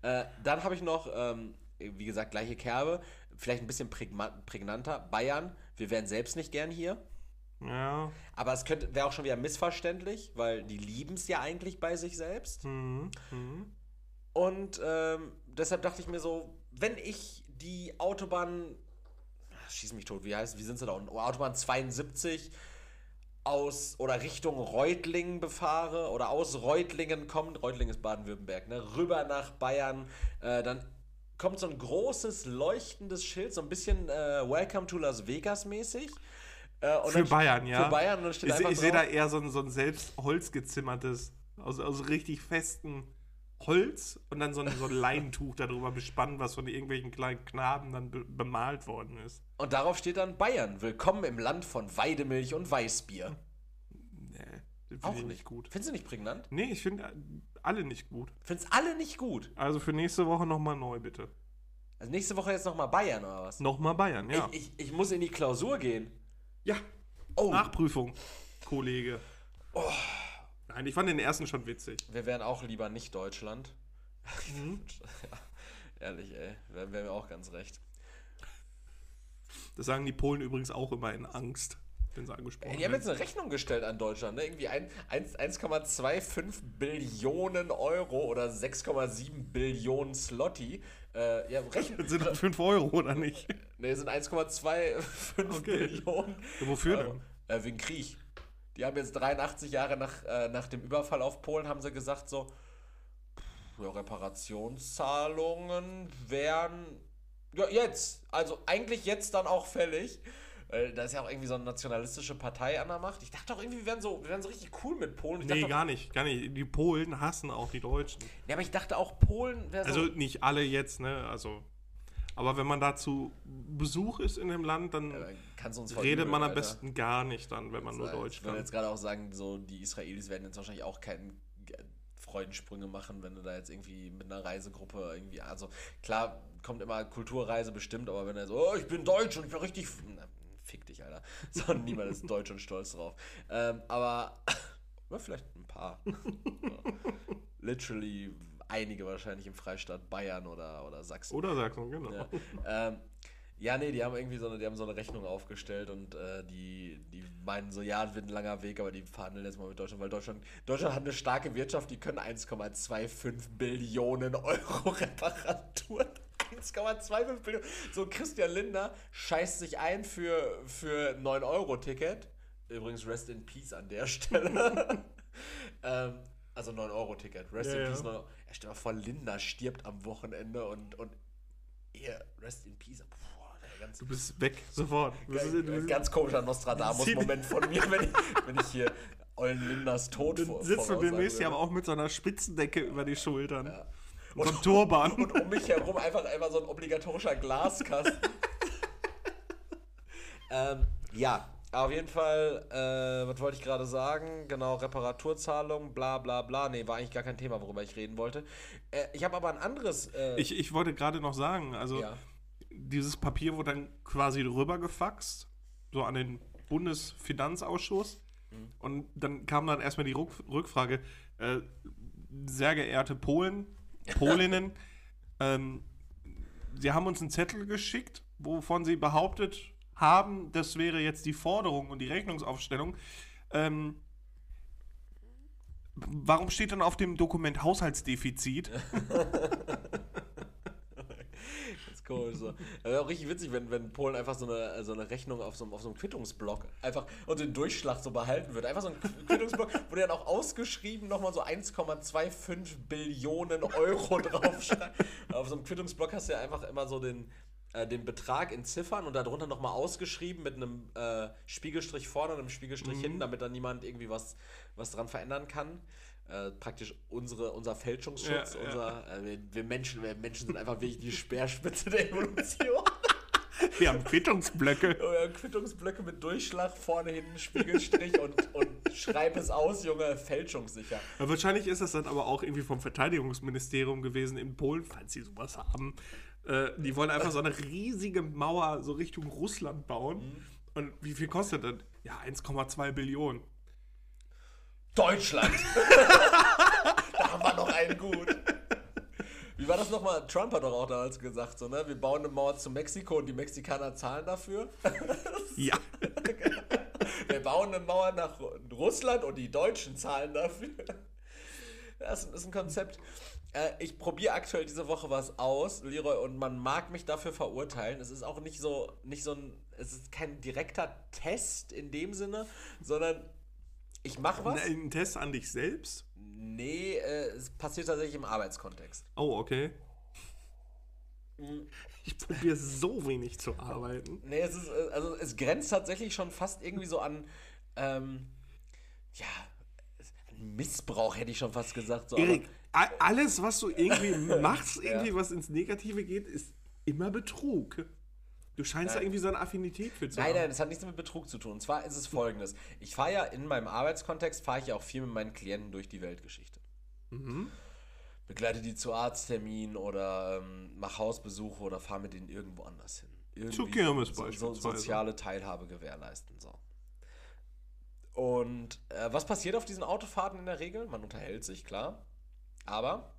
Äh, dann habe ich noch, ähm, wie gesagt, gleiche Kerbe. Vielleicht ein bisschen prägnanter. Bayern, wir wären selbst nicht gern hier. ja. Aber es könnte wäre auch schon wieder missverständlich, weil die lieben es ja eigentlich bei sich selbst. Mhm. Mhm. Und ähm, deshalb dachte ich mir so, wenn ich die Autobahn, ah, schieß mich tot, wie heißt, wie sind sie da unten? Oh, Autobahn 72 aus oder Richtung Reutlingen befahre oder aus Reutlingen kommt, Reutlingen ist Baden-Württemberg, ne, rüber nach Bayern, äh, dann kommt so ein großes leuchtendes Schild, so ein bisschen äh, Welcome to Las Vegas mäßig. Äh, Für dann- Bayern, ja. Für Bayern Ich, ich sehe da eher so ein, so ein selbst holzgezimmertes, aus, aus richtig festem Holz und dann so ein, so ein Leintuch darüber bespannt, was von irgendwelchen kleinen Knaben dann be bemalt worden ist. Und darauf steht dann Bayern. Willkommen im Land von Weidemilch und Weißbier. Nee, finde ich nicht gut. Findest du nicht prägnant? Nee, ich finde alle nicht gut. Findest alle nicht gut. Also für nächste Woche nochmal neu, bitte. Also nächste Woche jetzt nochmal Bayern oder was? Nochmal Bayern, ja. Ich, ich, ich muss in die Klausur gehen. ja, Oh, Nachprüfung, Kollege. Nein, ich fand den ersten schon witzig. wir wären auch lieber nicht Deutschland. Mhm. [laughs] ja, ehrlich, ey. Wären wär mir auch ganz recht. Das sagen die Polen übrigens auch immer in Angst, sie angesprochen die haben jetzt eine Rechnung gestellt an Deutschland, ne? Irgendwie ein- eins- 1,25 Billionen Euro oder 6,7 Billionen Slotty. Äh, ja, Rechnung. [laughs] Das sind 5 Euro, oder nicht? Ne, sind 1,25 [laughs] Okay. Billionen. Wofür Euro. Äh, wegen Krieg. Die haben jetzt 83 Jahre nach, äh, nach dem Überfall auf Polen, haben sie gesagt, so, ja, Reparationszahlungen wären, ja, jetzt, also eigentlich jetzt dann auch fällig. Weil da ist ja auch irgendwie so eine nationalistische Partei an der Macht. Ich dachte auch irgendwie, wir wären so, wir wären so richtig cool mit Polen. Ich Nee, gar nicht, gar nicht. Die Polen hassen auch die Deutschen. ja, aber ich dachte auch, Polen wäre so. Also nicht alle jetzt, ne? Also. Aber wenn man dazu Besuch ist in dem Land, dann Ja, uns redet man am Alter. besten gar nicht dann, wenn man nur Deutsch Ich würde kann. jetzt gerade auch sagen, so die Israelis werden jetzt wahrscheinlich auch keinen Ge- Freudensprünge machen, wenn du da jetzt irgendwie mit einer Reisegruppe irgendwie, also klar, kommt immer Kulturreise bestimmt, aber wenn er so, oh, ich bin deutsch und ich bin richtig, na, fick dich, Alter. [laughs] So, niemand ist deutsch und stolz drauf. Ähm, aber, [laughs] ja, vielleicht ein paar. [laughs] Literally einige wahrscheinlich im Freistaat Bayern oder, oder Sachsen. Oder Sachsen, genau. Ja. ähm, ja, nee, die haben irgendwie so eine, die haben so eine Rechnung aufgestellt und äh, die, die meinen so, ja, es wird ein langer Weg, aber die verhandeln jetzt mal mit Deutschland, weil Deutschland, Deutschland hat eine starke Wirtschaft, die können 1,25 Billionen Euro Reparaturen. 1,25 Billionen. So Christian Lindner scheißt sich ein für, für 9-Euro-Ticket. Übrigens, Rest in Peace an der Stelle. [laughs] ähm, also 9-Euro-Ticket. Rest Ja, in ja. Peace. 9 Euro. Ja, stell mal vor, Lindner stirbt am Wochenende und, und ihr, Rest in Peace. Der ganz, Du bist weg, sofort. Das ist- ganz, ganz komischer Nostradamus-Moment von mir, wenn ich, wenn ich hier Eulen Lindners Tod vor sitzt du demnächst ja aber auch mit so einer Spitzendecke über die Schultern. Ja. Und einem Turban. Und um mich herum einfach, einfach so ein obligatorischer Glaskasten. [laughs] ähm, ja, auf jeden Fall, äh, was wollte ich gerade sagen? Genau, Reparaturzahlung, bla bla bla. Nee, war eigentlich gar kein Thema, worüber ich reden wollte. Äh, ich habe aber ein anderes. Äh, Ich, ich wollte gerade noch sagen, also ja. dieses Papier wurde dann quasi rübergefaxt, so an den Bundesfinanzausschuss. Mhm. Und dann kam dann erstmal die Rück Rückfrage, äh, sehr geehrte Polen, Polinnen, ähm, Sie haben uns einen Zettel geschickt, wovon Sie behauptet haben, das wäre jetzt die Forderung und die Rechnungsaufstellung. Ähm, warum steht dann auf dem Dokument Haushaltsdefizit? [laughs] Komisch so. Das wäre auch richtig witzig, wenn, wenn Polen einfach so eine, so eine Rechnung auf so, einem- auf so einem Quittungsblock einfach und den Durchschlag so behalten würde. Einfach so ein Quittungsblock, wo der dann auch ausgeschrieben nochmal so 1,25 Billionen Euro [laughs] draufschreibt. auf so einem Quittungsblock hast du ja einfach immer so den, äh, den Betrag in Ziffern und darunter nochmal ausgeschrieben mit einem äh, Spiegelstrich vorne und einem Spiegelstrich hinten, damit dann niemand irgendwie was, was dran verändern kann. Äh, praktisch unsere, unser Fälschungsschutz, Ja, ja. unser, äh, wir, wir, Menschen, wir Menschen sind einfach wirklich die Speerspitze der Evolution. Wir haben Quittungsblöcke. [laughs] Euer Quittungsblöcke mit Durchschlag, vorne hinten Spiegelstrich und, und schreib es aus, Junge, fälschungssicher. Ja, wahrscheinlich ist das dann aber auch irgendwie vom Verteidigungsministerium gewesen in Polen, falls sie sowas haben. Äh, die wollen einfach so eine riesige Mauer so Richtung Russland bauen. Und wie viel kostet das? Ja, 1,2 Billionen. Deutschland! [laughs] da haben wir noch einen gut. Wie war das nochmal? Trump hat doch auch damals gesagt, so, ne? Wir bauen eine Mauer zu Mexiko und die Mexikaner zahlen dafür. [laughs] Ja. [laughs] Wir bauen eine Mauer nach Ru- Russland und die Deutschen zahlen dafür. Das ist ein Konzept. Äh, ich probiere aktuell diese Woche was aus, Leroy, und man mag mich dafür verurteilen. Es ist auch nicht so, nicht so ein, es ist kein direkter Test in dem Sinne, sondern ich mache was. Ein Test an dich selbst? Nee, äh, es passiert tatsächlich im Arbeitskontext. Oh, okay. Ich probiere so wenig zu arbeiten. Nee, es ist, äh, also es grenzt tatsächlich schon fast irgendwie so an, ähm, ja, an Missbrauch hätte ich schon fast gesagt. So, Erik, alles, was du irgendwie [laughs] machst, irgendwie was ins Negative geht, ist immer Betrug. Du scheinst da Nein. irgendwie so eine Affinität für zu Nein, haben. nein, das hat nichts mit Betrug zu tun. Und zwar ist es folgendes. Ich fahre ja in meinem Arbeitskontext, fahre ich ja auch viel mit meinen Klienten durch die Weltgeschichte. Mhm. Begleite die zu Arztterminen oder ähm, mach Hausbesuche oder fahre mit denen irgendwo anders hin. Irgendwie Zur Kirmes so, so beispielsweise. soziale Teilhabe gewährleisten. So. Und äh, was passiert auf diesen Autofahrten in der Regel? Man unterhält sich, klar. Aber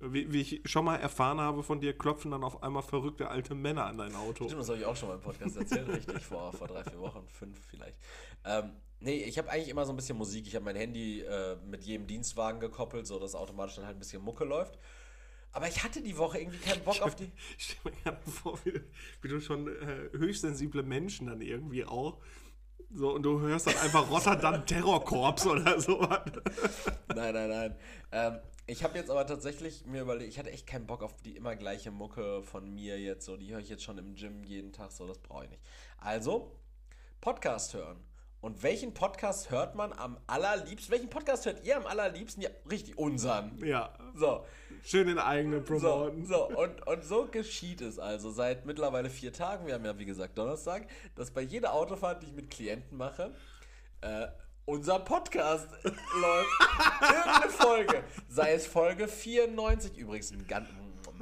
Wie, wie ich schon mal erfahren habe von dir, klopfen dann auf einmal verrückte alte Männer an dein Auto. Stimmt, das habe ich auch schon mal im Podcast erzählt, richtig, vor, vor drei, vier Wochen, fünf vielleicht. Ähm, nee, ich habe eigentlich immer so ein bisschen Musik. Ich habe mein Handy äh, mit jedem Dienstwagen gekoppelt, so dass automatisch dann halt ein bisschen Mucke läuft. Aber ich hatte die Woche irgendwie keinen Bock auf die. Ich stelle mir gerade vor, wie, wie du schon äh, höchstsensible Menschen dann irgendwie auch. So, und du hörst dann einfach Rotterdam Terrorkorps oder sowas. Nein, nein, nein. Ähm, ich habe jetzt aber tatsächlich mir überlegt, ich hatte echt keinen Bock auf die immer gleiche Mucke von mir jetzt. So, die höre ich jetzt schon im Gym jeden Tag, so, das brauche ich nicht. Also, Podcast hören. Und welchen Podcast hört man am allerliebsten? Welchen Podcast hört ihr am allerliebsten? Ja, richtig, unseren. Ja, So, schön den eigenen so, promoten. so. Und, und so geschieht es also seit mittlerweile vier Tagen, wir haben ja wie gesagt Donnerstag, dass bei jeder Autofahrt, die ich mit Klienten mache, äh, unser Podcast [laughs] läuft. Irgendeine Folge. Sei es Folge 94, übrigens ein ganz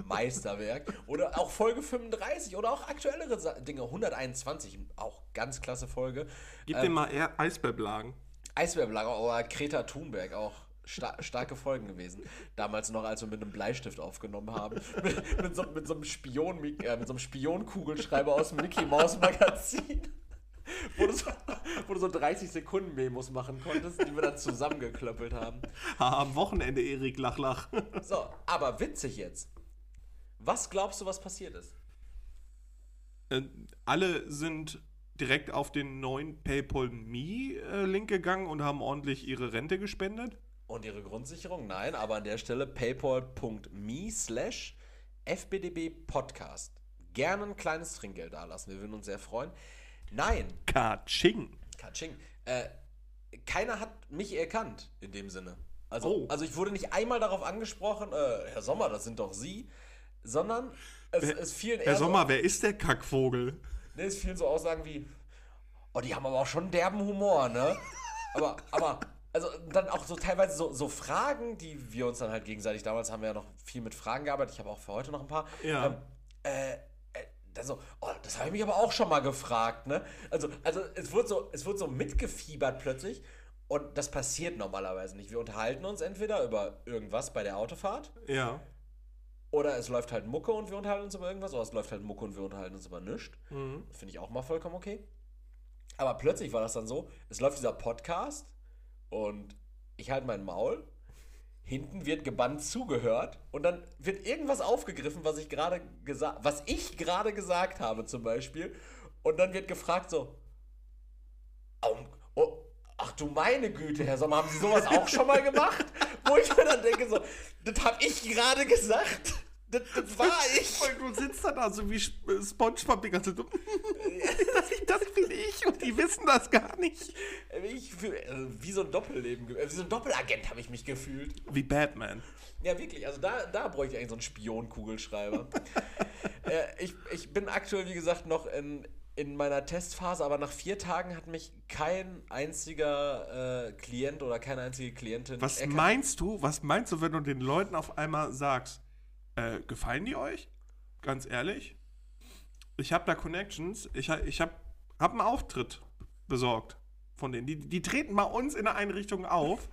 Meisterwerk. Oder auch Folge 35 oder auch aktuellere Sa- Dinge. 121, auch ganz klasse Folge. Gib Ähm, dir mal eher Eisbärblagen. Eisbärblager oder Greta Thunberg auch. Sta starke Folgen gewesen. Damals noch, als wir mit einem Bleistift aufgenommen haben. [laughs] mit, mit, so, mit so einem Spion, äh, mit so einem Spionkugelschreiber aus dem Mickey Mouse Magazin. Wo du, so, wo du so 30 Sekunden Memos machen konntest, die wir dann zusammengeklöppelt haben. Ha, am Wochenende Erik Lachlach. So, aber witzig jetzt. Was glaubst du, was passiert ist? Äh, alle sind direkt auf den neuen PayPal Me-Link gegangen und haben ordentlich ihre Rente gespendet. Und ihre Grundsicherung? Nein, aber an der Stelle paypal.me slash fbdb podcast. Gerne ein kleines Trinkgeld dalassen, wir würden uns sehr freuen. Nein, Katsching. Katsching, äh, keiner hat mich erkannt in dem Sinne. Also, Oh. also ich wurde nicht einmal darauf angesprochen, äh, Herr Sommer, das sind doch Sie, sondern es, Wer- es fielen Herr eher so- Sommer, wer ist der Kackvogel? Ne, es fielen so Aussagen wie, oh, die haben aber auch schon einen derben Humor, ne? Aber, aber, also dann auch so teilweise so, so Fragen, die wir uns dann halt gegenseitig, damals haben wir ja noch viel mit Fragen gearbeitet, ich habe auch für heute noch ein paar. Ja. Ähm, äh, äh, dann so, oh, das habe ich mich aber auch schon mal gefragt, ne? Also, also es wird so, es wird so mitgefiebert plötzlich. Und das passiert normalerweise nicht. Wir unterhalten uns entweder über irgendwas bei der Autofahrt Ja. Oder es läuft halt Mucke und wir unterhalten uns über irgendwas, oder es läuft halt Mucke und wir unterhalten uns über nichts. Mhm. Finde ich auch mal vollkommen okay. Aber plötzlich war das dann so, es läuft dieser Podcast und ich halte mein Maul, hinten wird gebannt zugehört und dann wird irgendwas aufgegriffen, was ich gerade gesagt, was ich gerade gesagt habe zum Beispiel und dann wird gefragt so, du meine Güte, Herr Sommer, haben Sie sowas auch schon mal gemacht? Wo ich mir dann denke so, das habe ich gerade gesagt. Das, das war ich. Und du sitzt dann da so wie Sp- Spongebob die ganze Zeit. [laughs] das, das bin ich und die wissen das gar nicht. Ich fühl, also wie so ein Doppelleben, äh, wie so ein Doppelagent habe ich mich gefühlt. Wie Batman. Ja, wirklich. Also da, da bräuchte ich eigentlich so einen Spion-Kugelschreiber. [laughs] äh, ich, ich bin aktuell, wie gesagt, noch in, in meiner Testphase, aber nach vier Tagen hat mich kein einziger äh, Klient oder keine einzige Klientin. Was erkannt. meinst du, was meinst du, wenn du den Leuten auf einmal sagst, äh, gefallen die euch? Ganz ehrlich? Ich habe da Connections, ich, ich habe hab einen Auftritt besorgt von denen. Die, die treten bei uns in der Einrichtung auf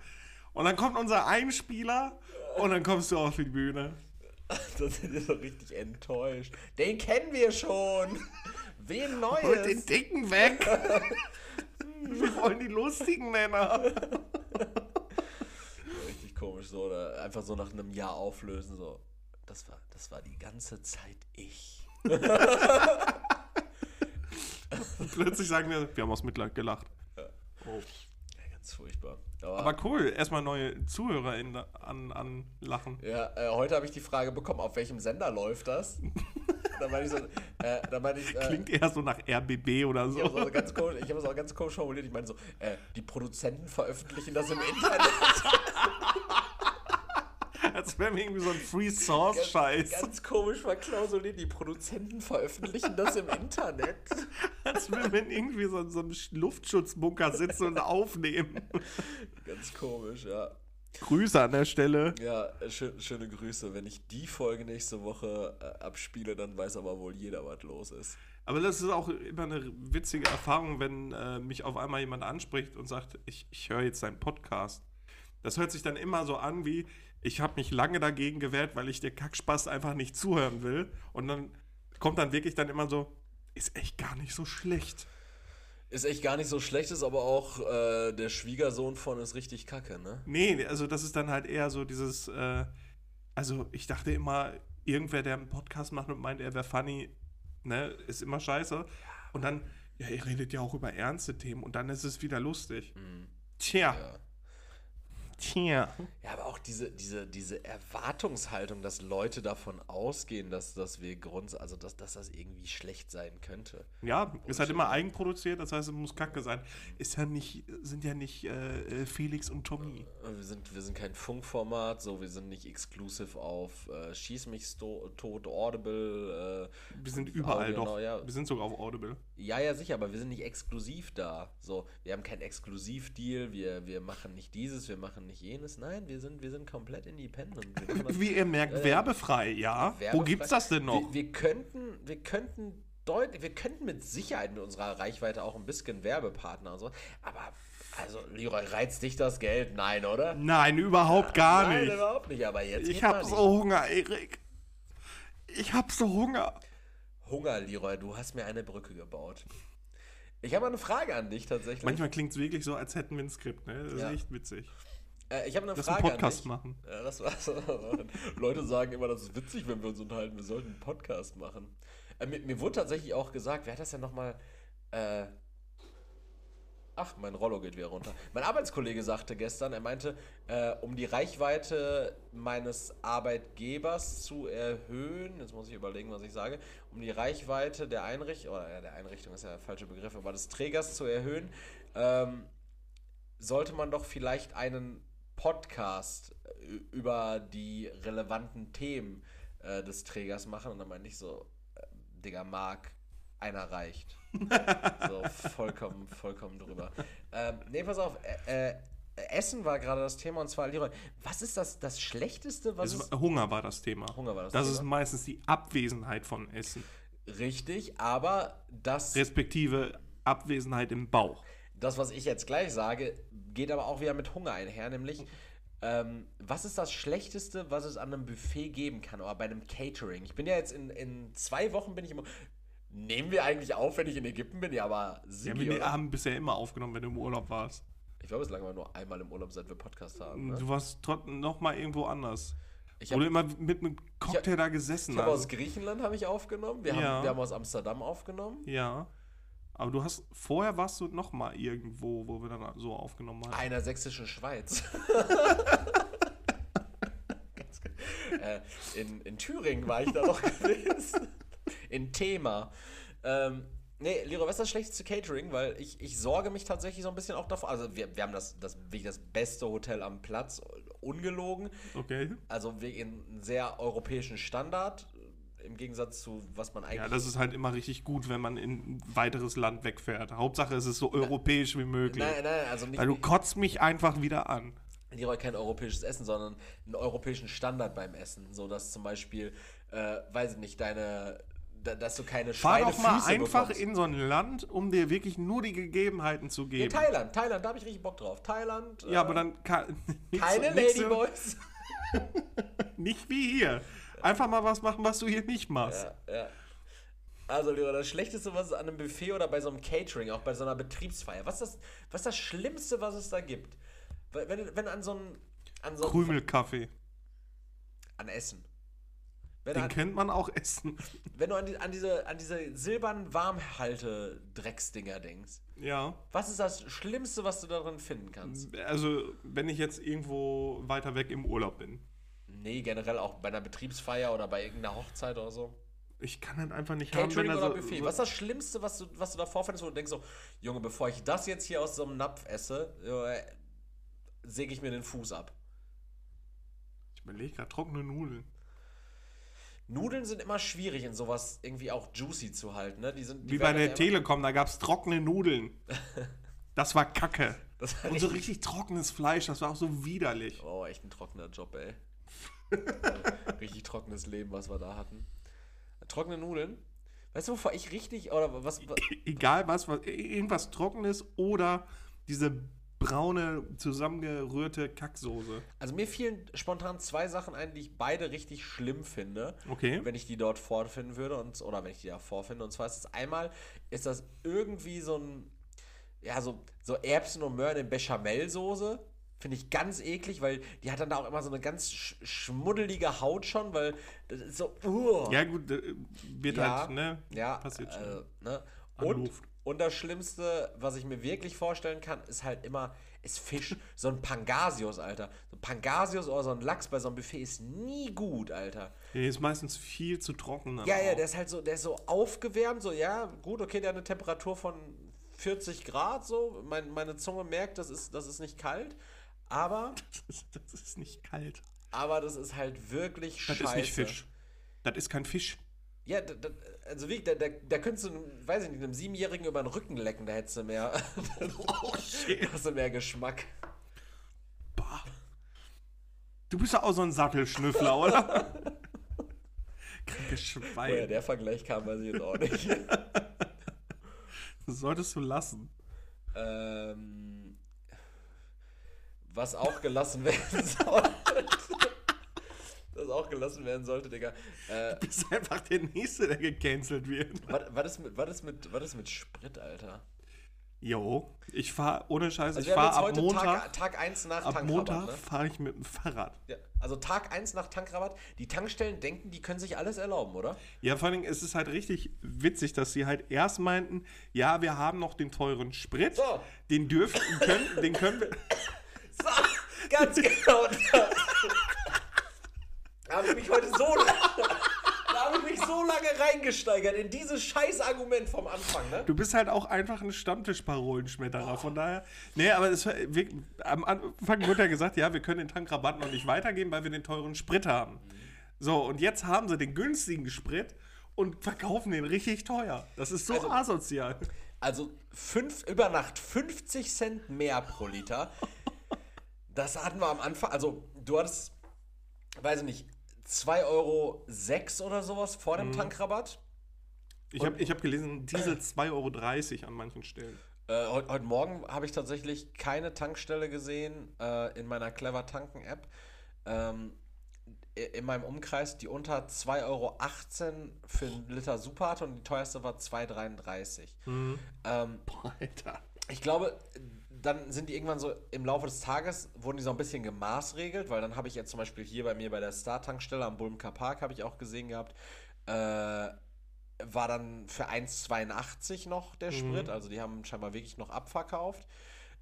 und dann kommt unser Einspieler und dann kommst du auf die Bühne. Da sind wir so richtig enttäuscht. Den kennen wir schon. Wen Neues? Holt den Dicken weg! [laughs] Wir wollen die lustigen Männer. [laughs] Richtig komisch so. Oder einfach so nach einem Jahr auflösen. So. Das war, das war die ganze Zeit ich. [laughs] Plötzlich sagen wir, wir haben aus Mitleid gelacht. Oh. Ja, ganz furchtbar. Aber, Aber cool, erstmal neue ZuhörerInnen an, anlachen. ja, äh, heute habe ich die Frage bekommen, auf welchem Sender läuft das? [laughs] da meine ich so, äh, da meine ich, äh, Klingt eher so nach RBB oder ich habe so. es auch ganz komisch, ich habe es auch ganz komisch formuliert. Ich meine so, äh, die Produzenten veröffentlichen das im Internet. [laughs] Als wären wir irgendwie so ein Free Source Scheiß. Ganz komisch verklausuliert. Die Produzenten veröffentlichen das im Internet. Als wenn wir irgendwie so in so einem Luftschutzbunker sitzen und aufnehmen. Ganz komisch, ja. Grüße an der Stelle. Ja, schö schöne Grüße. Wenn ich die Folge nächste Woche äh, abspiele, dann weiß aber wohl jeder, was los ist. Aber das ist auch immer eine witzige Erfahrung, wenn äh, mich auf einmal jemand anspricht und sagt, ich, ich höre jetzt deinen Podcast. Das hört sich dann immer so an wie, ich habe mich lange dagegen gewehrt, weil ich der Kackspaß einfach nicht zuhören will. Und dann kommt dann wirklich dann immer so, ist echt gar nicht so schlecht. Ist echt gar nicht so schlecht, ist aber auch äh, der Schwiegersohn von ist richtig kacke, ne? Nee, also das ist dann halt eher so dieses, äh, also ich dachte immer, irgendwer, der einen Podcast macht und meint, er wäre funny, ne, ist immer scheiße. Und dann, ja, ihr redet ja auch über ernste Themen und dann ist es wieder lustig. Tja, Ja. Tja. Ja, aber auch diese, diese, diese Erwartungshaltung, dass Leute davon ausgehen, dass, dass wir Grund, also dass, dass das irgendwie schlecht sein könnte. Ja, ist halt immer eigenproduziert, das heißt, es muss kacke sein. Ist ja nicht, sind ja nicht äh, äh, Felix und Tommy. Wir sind, wir sind kein Funkformat, so wir sind nicht exclusive auf äh, Schieß mich tot Audible. Äh, Wir sind überall Audio, doch. ja. Wir sind sogar auf Audible. Ja, ja, sicher, aber wir sind nicht exklusiv da. So, wir haben keinen Exklusivdeal, wir, wir machen nicht dieses, wir machen nicht jenes. Nein, wir sind, wir sind komplett independent. Das [laughs] Wie ihr merkt, Äh, werbefrei, ja. Wo werbefrei. gibt's das denn noch? Wir, wir könnten, wir könnten deut wir könnten mit Sicherheit mit unserer Reichweite auch ein bisschen Werbepartner und so. Aber, also, Leroy, reizt dich das Geld? Nein, oder? Nein, überhaupt gar Nein, nicht. überhaupt nicht, aber jetzt. Ich hab so Hunger, Erik. Ich hab so Hunger. Hunger, Leroy, du hast mir eine Brücke gebaut. Ich habe eine Frage an dich tatsächlich. Manchmal klingt es wirklich so, als hätten wir ein Skript, ne? Das Ja. ist echt witzig. Äh, ich habe eine Lass Frage einen Podcast an dich. machen. Ja, das war's. Leute sagen immer, das ist witzig, wenn wir uns unterhalten. Wir sollten einen Podcast machen. Äh, mir, mir wurde tatsächlich auch gesagt, wer hat das denn nochmal? Äh, ach, mein Rollo geht wieder runter. Mein Arbeitskollege sagte gestern, er meinte, äh, um die Reichweite meines Arbeitgebers zu erhöhen, jetzt muss ich überlegen, was ich sage, um die Reichweite der Einrichtung, oder ja, der Einrichtung ist ja der falsche Begriff, aber des Trägers zu erhöhen, ähm, sollte man doch vielleicht einen Podcast äh, über die relevanten Themen äh, des Trägers machen. Und dann meinte ich so, äh, Digga, Marc, einer reicht. So, vollkommen, vollkommen drüber. Ähm, nee, pass auf, äh, äh, Essen war gerade das Thema und zwar, Leroy, was ist das, das Schlechteste, was Es Hunger war das Thema. Hunger war das Das Thema. ist meistens die Abwesenheit von Essen. Richtig, aber das, Respektive Abwesenheit im Bauch. das, was ich jetzt gleich sage, geht aber auch wieder mit Hunger einher, nämlich, ähm, was ist das Schlechteste, was es an einem Buffet geben kann oder bei einem Catering? Ich bin ja jetzt in, in zwei Wochen bin ich immer... Nehmen wir eigentlich auf, wenn ich in Ägypten bin? Ja, aber Ja, Sigi, wir oder? haben bisher immer aufgenommen, wenn du im Urlaub warst. Ich glaube, es lag mal nur einmal im Urlaub, seit wir Podcast haben. Ne? Du warst trotzdem noch mal irgendwo anders. Ich hab- du immer mit einem Cocktail da gesessen Ich habe aus hast. Griechenland habe ich aufgenommen. Wir, Ja. haben, wir haben aus Amsterdam aufgenommen. Ja. Aber du hast, vorher warst du noch mal irgendwo, wo wir dann so aufgenommen haben. Einer sächsischen Schweiz. [laughs] Äh, in, in Thüringen war ich da noch gewesen. In Thema. Ähm, nee, Liro, was ist das schlechteste Catering? Weil ich, ich sorge mich tatsächlich so ein bisschen auch davor. Also, wir, wir haben das, das, wirklich das beste Hotel am Platz, ungelogen. Okay. Also, wir in sehr europäischen Standard. Im Gegensatz zu was man eigentlich. Ja, das ist halt immer richtig gut, wenn man in ein weiteres Land wegfährt. Hauptsache, es ist so europäisch wie möglich. Nein, nein, also nicht. Weil du kotzt mich einfach wieder an. Leroy kein europäisches Essen, sondern einen europäischen Standard beim Essen. So dass zum Beispiel, äh, weiß ich nicht, deine, dass du keine Fahr doch mal einfach bekommst. in so ein Land, um dir wirklich nur die Gegebenheiten zu In geben. Thailand, Thailand, da habe ich richtig Bock drauf. Thailand. ja, aber dann [laughs] Keine Ladyboys. [laughs] [laughs] Nicht wie hier. Einfach mal was machen, was du hier nicht machst. ja, ja. Also, Leroy, das Schlechteste, was es an einem Buffet oder bei so einem Catering, auch bei so einer Betriebsfeier, was ist das, was das Schlimmste, was es da gibt? Wenn, wenn an so ein. An so Krümelkaffee. an Essen. Wenn, Den an, kennt man auch essen. wenn du an, die, an, diese, an diese silbernen Warmhalte-Drecksdinger denkst. Ja. Was ist das Schlimmste, was du darin finden kannst? Also, wenn ich jetzt irgendwo weiter weg im Urlaub bin. Nee, generell auch bei einer Betriebsfeier oder bei irgendeiner Hochzeit oder so. Ich kann halt einfach nicht haben, Catering wenn oder er so, Buffet. so Was ist das Schlimmste, was du, was du davor findest, wo du denkst so, Junge, bevor ich das jetzt hier aus so einem Napf esse, äh, säge ich mir den Fuß ab. Ich überlege gerade trockene Nudeln. Nudeln sind immer schwierig in sowas irgendwie auch juicy zu halten, ne? Die sind, die Wie bei der Telekom, da gab es trockene Nudeln. [laughs] Das war Kacke. Das war Und so richtig, trockenes Fleisch, das war auch so widerlich. oh, echt ein trockener Job, ey. [laughs] richtig trockenes Leben, was wir da hatten. Trockene Nudeln. Weißt du, wovor ich richtig, oder was, was Egal was, was irgendwas trockenes oder diese braune, zusammengerührte Kacksoße. Also mir fielen spontan zwei Sachen ein, die ich beide richtig schlimm finde, Okay. wenn ich die dort vorfinden würde und oder wenn ich die da vorfinde. Und zwar ist das einmal, ist das irgendwie so ein, ja, so, so Erbsen und Möhren in Bechamelsoße. Finde ich ganz eklig, weil die hat dann da auch immer so eine ganz sch schmuddelige Haut schon, weil das ist so, uh. Ja, gut, äh, wird Ja, halt, ne? Ja, Passiert schon. äh, ne? Und, Luft. Und das Schlimmste, was ich mir wirklich vorstellen kann, ist halt immer, ist Fisch. [laughs] So ein Pangasius, Alter. So ein Pangasius oder so ein Lachs bei so einem Buffet ist nie gut, Alter. Der ist meistens viel zu trocken. Ja, ja, auch. der ist halt so, der ist so aufgewärmt, so, ja, gut, okay, der hat eine Temperatur von 40 Grad, so. Mein, meine Zunge merkt, das ist, das ist nicht kalt. Aber, [laughs] Das ist, das ist nicht kalt. aber das ist halt wirklich Das scheiße. ist nicht Fisch. Das ist kein Fisch. Ja, da, da, also wie, da, da, da könntest du, weiß ich nicht, einem Siebenjährigen über den Rücken lecken, da hättest du mehr, [laughs] Oh, shit. hast du mehr Geschmack. Bah. Du bist ja auch so ein Sattelschnüffler, oder? [laughs] Krankes Woher Schwein. der Vergleich kam, weiß ich jetzt auch nicht. Das [laughs] solltest du lassen. ähm, was auch gelassen werden sollte. Was auch gelassen werden sollte, Digga. Äh, Du bist einfach der Nächste, der gecancelt wird. was, was, ist mit, mit, mit Sprit, Alter? Jo, ich fahre, ohne Scheiß, Also ich fahre ab Montag, Tag, Tag 1 nach ab. Montag Ne? fahre ich mit dem Fahrrad. Ja, also Tag 1 nach Tankrabatt. Die Tankstellen denken, die können sich alles erlauben, oder? Ja, vor allem, es ist halt richtig witzig, dass sie halt erst meinten, ja, wir haben noch den teuren Sprit, So. den dürfen, können, den können wir, [laughs] So, ganz genau. [laughs] Da habe ich mich heute so [laughs] lange, da habe ich mich so lange reingesteigert in dieses scheiß Argument vom Anfang, ne? Du bist halt auch einfach ein Stammtischparolenschmetterer, von daher. Nee, aber es, wir, am Anfang wurde ja gesagt, ja, wir können den Tankrabatt noch nicht weitergeben, weil wir den teuren Sprit haben. So, und jetzt haben sie den günstigen Sprit und verkaufen den richtig teuer. Das ist so Also- asozial. Also fünf, über Nacht 50 Cent mehr pro Liter. [laughs] Das hatten wir am Anfang. Also du hattest, weiß ich nicht, 2,06 Euro oder sowas vor dem Tankrabatt. Ich habe ich hab gelesen, Diesel 2,30 Euro an manchen Stellen. Äh, heute, heute Morgen habe ich tatsächlich keine Tankstelle gesehen äh, in meiner Clever Tanken App. Ähm, in meinem Umkreis, die unter 2,18 Euro für einen Liter Super hatte und die teuerste war 2,33. Ähm, Boah, Alter. ich glaube, dann sind die irgendwann so im Laufe des Tages, wurden die so ein bisschen gemaßregelt, weil dann habe ich jetzt zum Beispiel hier bei mir bei der Star-Tankstelle am Bulmker Park, habe ich auch gesehen gehabt, äh, war dann für 1,82 noch der Sprit, also die haben scheinbar wirklich noch abverkauft.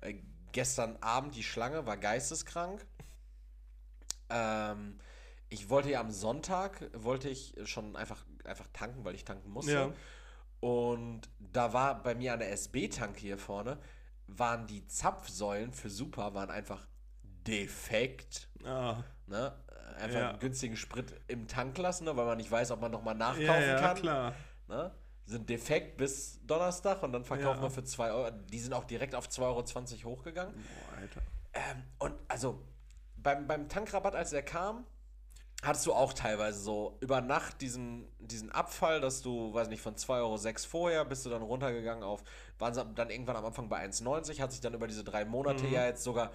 Äh, gestern Abend die Schlange war geisteskrank. Ähm, ich wollte ja am Sonntag, wollte ich schon einfach, einfach tanken, weil ich tanken musste. Ja. Und da war bei mir an der SB-Tanke hier vorne, waren die Zapfsäulen für Super, waren einfach defekt. Ah, Ne? Einfach Ja. einen günstigen Sprit im Tank lassen, ne? weil man nicht weiß, ob man nochmal nachkaufen ja, ja, kann. klar. Ne? Sind defekt bis Donnerstag und dann verkaufen wir für 2 Euro. Die sind auch direkt auf 2,20 Euro hochgegangen. Boah, Alter. Ähm, und also beim, beim Tankrabatt, als er kam, hattest du auch teilweise so über Nacht diesen, diesen Abfall, dass du, weiß nicht, von 2,06 Euro vorher bist du dann runtergegangen auf, waren sie dann irgendwann am Anfang bei 1,90, hat sich dann über diese drei Monate Mhm. ja jetzt sogar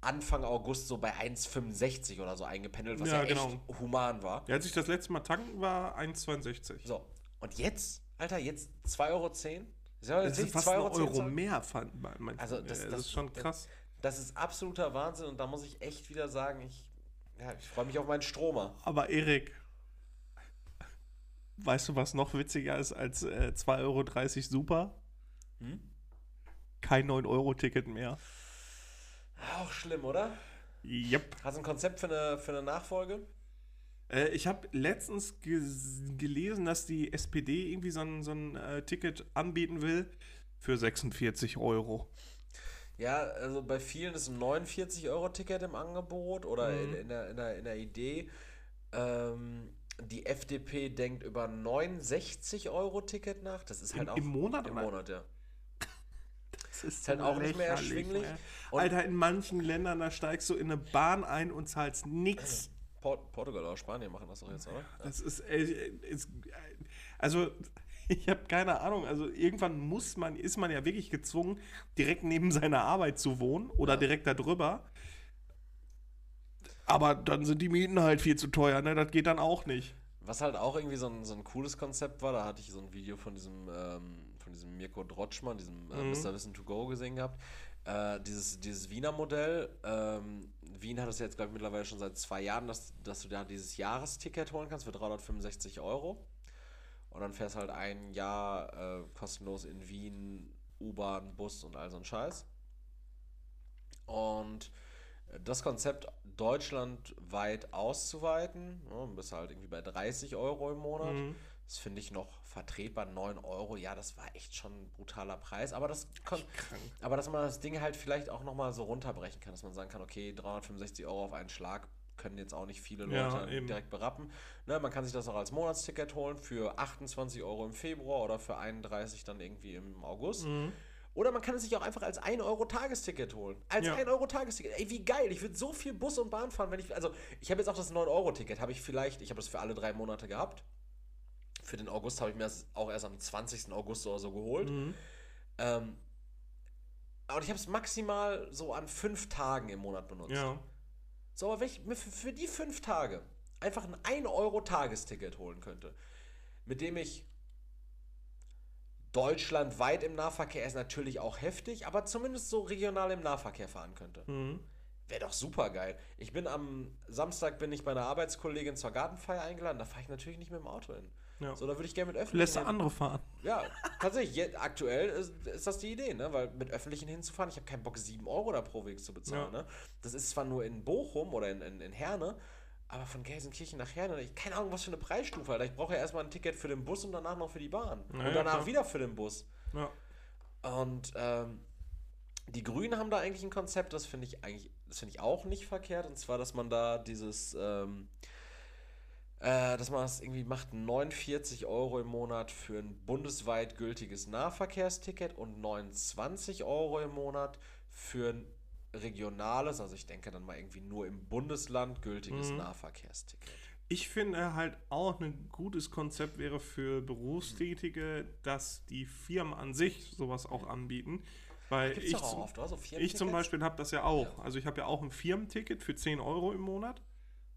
Anfang August so bei 1,65 oder so eingependelt, was ja, Ja, echt genau. human war. Ja, als ich das letzte Mal tanken war, 1,62. So, und jetzt, Alter, jetzt 2,10 Euro? Ja, Das ist fast 2,10 ein Euro zahlen? mehr, fand man. Also das- Ja, das- ist schon krass. Das ist absoluter Wahnsinn und da muss ich echt wieder sagen, ich, ja, ich freue mich auf meinen Stromer. Aber Erik, weißt du, was noch witziger ist als äh, 2,30 Euro super? Hm? Kein 9-Euro-Ticket mehr. Auch schlimm, oder? Yep. Hast du ein Konzept für eine, für eine Nachfolge? Äh, ich habe letztens gelesen, dass die SPD irgendwie so ein, so ein äh, Ticket anbieten will für 46 Euro. Ja, also bei vielen ist ein 49-Euro-Ticket im Angebot oder Mhm. in, in, der, in, der, in der Idee. Ähm, die FDP denkt über ein 69-Euro-Ticket nach. Das ist halt Im- auch im Monat, Im? Monat, ja. Das ist halt auch nicht mehr erschwinglich. Und- Alter, in manchen Ländern, da steigst du in eine Bahn ein und zahlst nichts. Port Portugal oder Spanien machen das doch jetzt, oder? Das ist, äh, ist also ich habe keine Ahnung. Also irgendwann muss man, ist man ja wirklich gezwungen, direkt neben seiner Arbeit zu wohnen oder Ja. direkt darüber. Aber dann sind die Mieten halt viel zu teuer, ne? Das geht dann auch nicht. Was halt auch irgendwie so ein, so ein cooles Konzept war, da hatte ich so ein Video von diesem, ähm, von diesem Mirko Drotschmann, diesem äh, Mhm. Mr. Wissen to Go gesehen gehabt. Äh, dieses, dieses Wiener Modell, ähm, Wien hat es jetzt, glaube ich, mittlerweile schon seit zwei Jahren, dass, dass du da dieses Jahresticket holen kannst für 365 Euro. Und dann fährst halt ein Jahr äh, kostenlos in Wien, U-Bahn, Bus und all so ein Scheiß. Und äh, das Konzept deutschlandweit auszuweiten, ja, bist halt irgendwie bei 30 Euro im Monat. Mhm. Das finde ich noch vertretbar. 9 Euro, ja, das war echt schon ein brutaler Preis. Aber das Krank. aber dass man das Ding halt vielleicht auch nochmal so runterbrechen kann, dass man sagen kann, okay, 365 Euro auf einen Schlag können jetzt auch nicht viele Leute Ja, direkt berappen. Ne, man kann sich das auch als Monatsticket holen für 28 Euro im Februar oder für 31 dann irgendwie im August. Mhm. Oder man kann es sich auch einfach als 1 Euro Tagesticket holen. Als Ja. 1 Euro Tagesticket. Ey, wie geil. Ich würde so viel Bus und Bahn fahren, wenn ich. Also, ich habe jetzt auch das 9 Euro Ticket. Habe ich vielleicht. Ich habe das für alle drei Monate gehabt. Für den August habe ich mir das auch erst am 20. August oder so geholt. Mhm. Ähm, aber ich habe es maximal so an fünf Tagen im Monat benutzt. Ja. So, aber wenn ich mir für, für die fünf Tage einfach ein 1 Euro Tagesticket holen könnte, mit dem ich deutschlandweit im Nahverkehr ist natürlich auch heftig, aber zumindest so regional im Nahverkehr fahren könnte. Mhm. Wäre doch super geil. Ich bin am Samstag bin ich bei einer Arbeitskollegin zur Gartenfeier eingeladen, da fahre ich natürlich nicht mit dem Auto hin. Ja. So, da würde ich gerne mit öffentlichen Lässt andere fahren. ja, tatsächlich. Je, aktuell ist, ist das die Idee, ne? Weil mit öffentlichen hinzufahren, ich habe keinen Bock, 7 Euro da pro Weg zu bezahlen. Ja. Ne? Das ist zwar nur in Bochum oder in, in, in Herne, aber von Gelsenkirchen nach Herne, ich keine Ahnung, was für eine Preisstufe, Alter. Ich brauche ja erstmal ein Ticket für den Bus und danach noch für die Bahn. Ja, und danach klar. wieder für den Bus. Ja. Und ähm, die Grünen haben da eigentlich ein Konzept, das finde ich eigentlich, das finde ich auch nicht verkehrt. Und zwar, dass man da dieses, ähm, Äh, dass man das irgendwie macht 49 Euro im Monat für ein bundesweit gültiges Nahverkehrsticket und 29 Euro im Monat für ein regionales, also ich denke dann mal irgendwie nur im Bundesland gültiges Mhm. Nahverkehrsticket. Ich finde halt auch ein gutes Konzept wäre für Berufstätige, dass die Firmen an sich sowas auch anbieten. Weil ich, auch zum- oft, oder? So ich zum? Beispiel habe das ja auch. Ja. Also ich habe ja auch ein Firmenticket für 10 Euro im Monat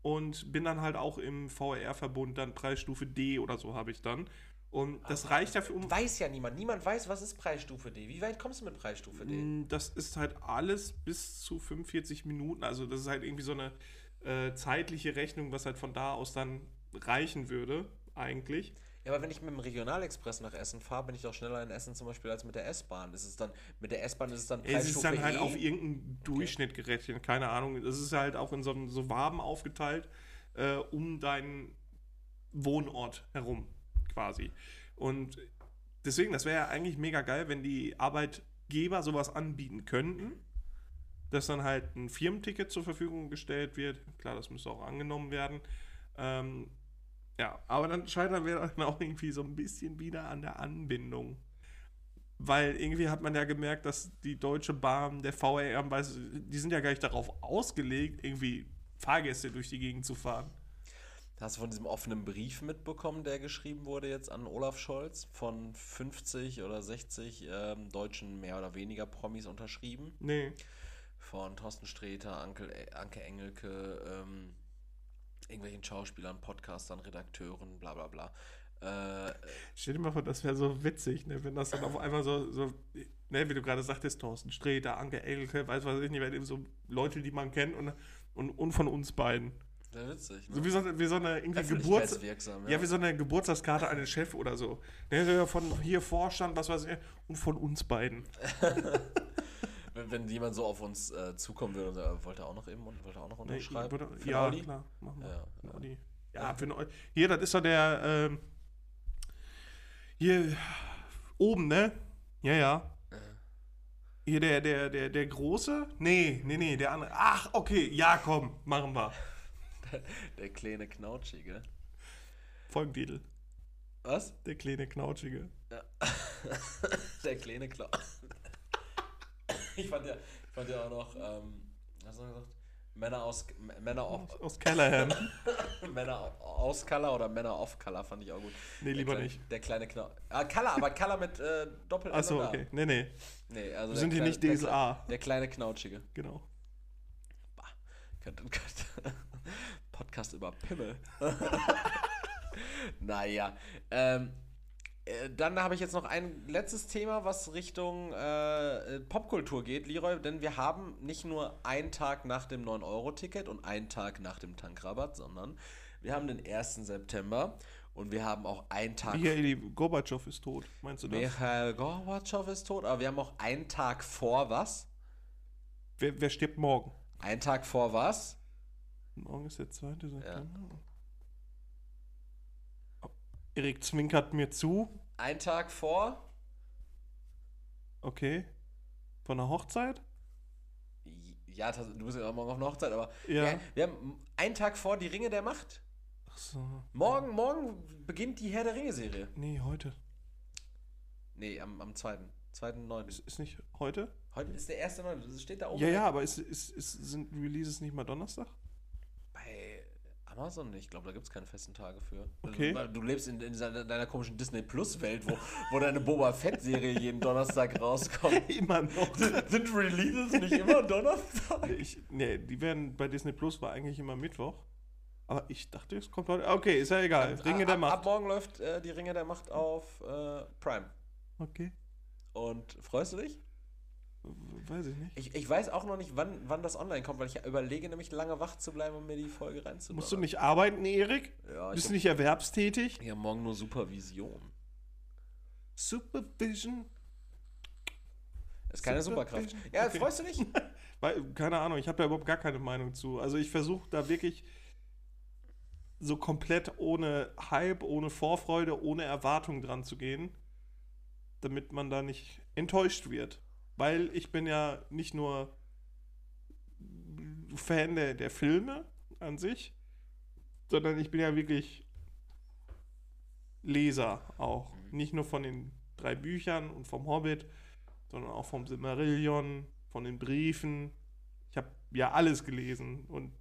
und bin dann halt auch im VR-Verbund dann Preisstufe D oder so habe ich dann. Und das reicht dafür um. Weiß ja niemand. Niemand weiß, was ist Preisstufe D. Wie weit kommst du mit Preisstufe D? Mm, Das ist halt alles bis zu 45 Minuten. Also das ist halt irgendwie so eine äh, zeitliche Rechnung, was halt von da aus dann reichen würde, eigentlich. Ja, aber wenn ich mit dem Regionalexpress nach Essen fahre, bin ich doch schneller in Essen zum Beispiel als mit der S-Bahn. Ist es dann, mit der S-Bahn ist es dann Es ist dann halt E? auf irgendeinen Durchschnitt gerechnet, keine Ahnung. Das ist halt auch in so, so Waben aufgeteilt, äh, um deinen Wohnort herum, quasi. Und deswegen, das wäre ja eigentlich mega geil, wenn die Arbeitgeber sowas anbieten könnten, dass dann halt ein Firmenticket zur Verfügung gestellt wird. Klar, das müsste auch angenommen werden. Ähm, ja, aber dann scheitern wir dann auch irgendwie so ein bisschen wieder an der Anbindung. Weil irgendwie hat man ja gemerkt, dass die Deutsche Bahn, der VRM, weiß, die sind ja gar nicht darauf ausgelegt, irgendwie Fahrgäste durch die Gegend zu fahren. Hast du von diesem offenen Brief mitbekommen, der geschrieben wurde jetzt an Olaf Scholz von 50 oder 60 ähm, deutschen mehr oder weniger Promis unterschrieben? Nee. Von Thorsten Sträter, Anke, äh, Anke Engelke, ähm, irgendwelchen Schauspielern, Podcastern, Redakteuren, bla bla bla. Äh, Stell dir mal vor, das wäre so witzig, ne? wenn das dann auf einmal so, so ne, wie du gerade sagtest, Thorsten Sträter, Anke Engelke, weiß was ich nicht, weil eben so Leute, die man kennt und, und, und von uns beiden. sehr witzig. Ne? So wie so, wie so eine irgendwie Geburts Öffentlichkeitswirksam, ja. wie so eine Geburtstagskarte an den Chef oder so. Ne, von hier Vorstand, was weiß ich, und von uns beiden. [laughs] Wenn, wenn jemand so auf uns äh, zukommen würde und sagt, äh, wollte er auch noch eben und wollte auch noch unterschreiben? würde- Für ja, Audi? klar, machen wir. Ja, Für ja. Audi. Ja, für den Hier, das ist doch der, ähm, hier oben, ne? Ja, ja. Hier der, der, der, der große? Nee, nee, nee, der andere. Ach, okay, ja, komm, machen wir. [laughs] Der kleine Knautschige. Folgentitel. Was? Der kleine Knautschige. [laughs] Der kleine Klau. Ich, fand ja, ich fand ja auch noch, ähm, was hast du noch gesagt? Männer aus, Männer auf, Aus, aus Callahan. [laughs] Männer aus Color oder Männer off Color fand ich auch gut. Nee, Der lieber kleine- nicht. Der kleine Knau. Ah, Color, aber Color mit äh, doppel Achso, okay. Nee, nee. Nee, also Wir der sind hier nicht der DSA. Kle- Der kleine Knautschige. Genau. Könnte, könnte. [laughs] Podcast über Pimmel. [laughs] naja. Ähm, äh, dann habe ich jetzt noch ein letztes Thema, was Richtung äh, Popkultur geht, Leroy, denn wir haben nicht nur einen Tag nach dem 9-Euro-Ticket und einen Tag nach dem Tankrabatt, sondern wir haben den 1. September und wir haben auch einen Tag. Michael Gorbatschow ist tot. Meinst du das? Michael Gorbatschow ist tot, aber wir haben auch einen Tag vor was? Wer, wer stirbt morgen? Einen Tag vor was? Morgen ist der 2. September. Oh, Erik zwinkert mir zu. Ein Tag vor? Okay. Von der Hochzeit? Ja, du bist ja auch morgen auf einer Hochzeit, aber Ja. wir, wir haben einen Tag vor die Ringe der Macht. Ach so. Morgen, morgen beginnt die Herr der Ringe-Serie. Nee, heute. Nee, am, am 2. 2.9. Ist, ist nicht heute? Heute ist der 1.9. Das steht da oben. Ja, ja, aber ist, ist, ist, sind Releases nicht mal Donnerstag? Amazon nicht. Ich glaube, da gibt es keine festen Tage für. Okay. Also, du lebst in, in deiner, deiner komischen Disney Plus-Welt, wo, wo deine Boba Fett-Serie jeden Donnerstag rauskommt. [laughs] Immer noch. Sind Releases nicht immer Donnerstag? ich, nee, die werden bei Disney Plus war eigentlich immer Mittwoch. Aber ich dachte, es kommt heute. Okay, ist ja egal. Ringe der ab, Macht. Ab morgen läuft äh, die Ringe der Macht auf äh, Prime. Okay. Und freust du dich? Weiß ich nicht. Ich, ich weiß auch noch nicht, wann, wann das online kommt, weil ich überlege nämlich lange wach zu bleiben, um mir die Folge reinzubauen. Musst du nicht arbeiten, Erik? Ja, Bist du nicht erwerbstätig? ja, morgen nur Supervision. Supervision. Ist keine. Superkraft. Ja, Okay. freust du dich? [laughs] Weil, keine Ahnung, ich habe da überhaupt gar keine Meinung zu. Also ich versuche da wirklich so komplett ohne Hype, ohne Vorfreude, ohne Erwartung dran zu gehen, damit man da nicht enttäuscht wird. Weil ich bin ja nicht nur Fan der, der Filme an sich, sondern ich bin ja wirklich Leser auch. Nicht nur von den drei Büchern und vom Hobbit, sondern auch vom Silmarillion, von den Briefen. Ich habe ja alles gelesen und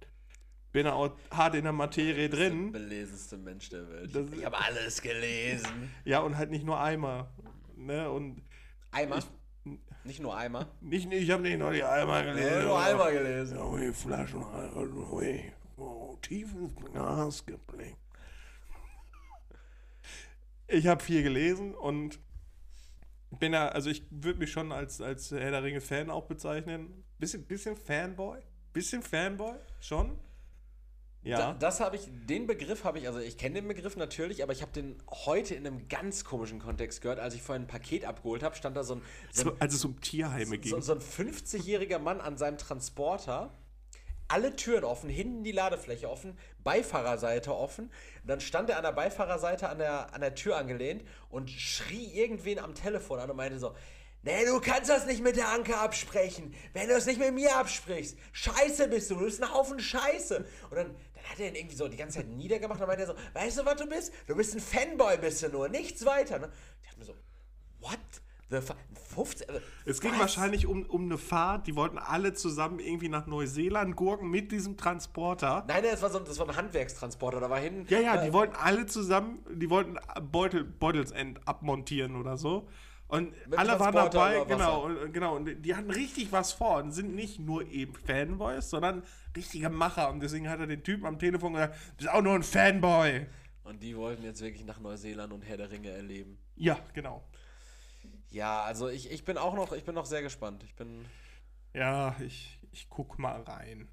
bin auch hart in der Materie drin. Der belesenste Mensch der Welt. Das- ich habe alles gelesen. Ja, und halt nicht nur einmal. Ne? Und Eimer? Nicht nur Eimer. [laughs] nicht, ich habe nicht nur die Eimer gelesen. nur aber- Eimer gelesen. Ja, die Flaschen, ui, oh, tief ins Glas geblinkt. Ich habe viel gelesen und bin ja, also ich würde mich schon als, als Herr der Ringe Fan auch bezeichnen. Bisschen, bisschen Fanboy. Bisschen Fanboy, schon. Ja. Da, das habe ich, den Begriff habe ich, also ich kenne den Begriff natürlich, aber ich habe den heute in einem ganz komischen Kontext gehört. Als ich vorhin ein Paket abgeholt habe, stand da so ein, so so, ein, als es um Tierheime ging. so, so ein 50-jähriger Mann an seinem Transporter. Alle Türen offen, hinten die Ladefläche offen, Beifahrerseite offen. Dann stand er an der Beifahrerseite an der, an der Tür angelehnt und schrie irgendwen am Telefon an und meinte so: Nee, du kannst das nicht mit der Anke absprechen. Wenn du es nicht mit mir absprichst, scheiße bist du, du bist ein Haufen Scheiße. Und dann hat er ihn irgendwie so die ganze Zeit niedergemacht und meinte er so: Weißt du, was du bist? Du bist ein Fanboy, bist du nur, nichts weiter. Ne? Ich dachte mir so: What? The fu- 50, also, Es ging was? wahrscheinlich um, um eine Fahrt, die wollten alle zusammen irgendwie nach Neuseeland gurken mit diesem Transporter. Nein, nein, das war, so, das war ein Handwerkstransporter, da war hinten. Ja, ja, äh, die wollten alle zusammen, die wollten Beutel, Beutelsend abmontieren oder so. Und Mit alle waren dabei, genau, und, genau. Und die hatten richtig was vor und sind nicht nur eben Fanboys, sondern richtige Macher. Und deswegen hat er den Typen am Telefon gesagt, du bist auch nur ein Fanboy. Und die wollten jetzt wirklich nach Neuseeland und Herr der Ringe erleben. Ja, genau. Ja, also ich, ich bin auch noch, ich bin noch sehr gespannt. Ich bin. Ja, ich, ich guck mal rein.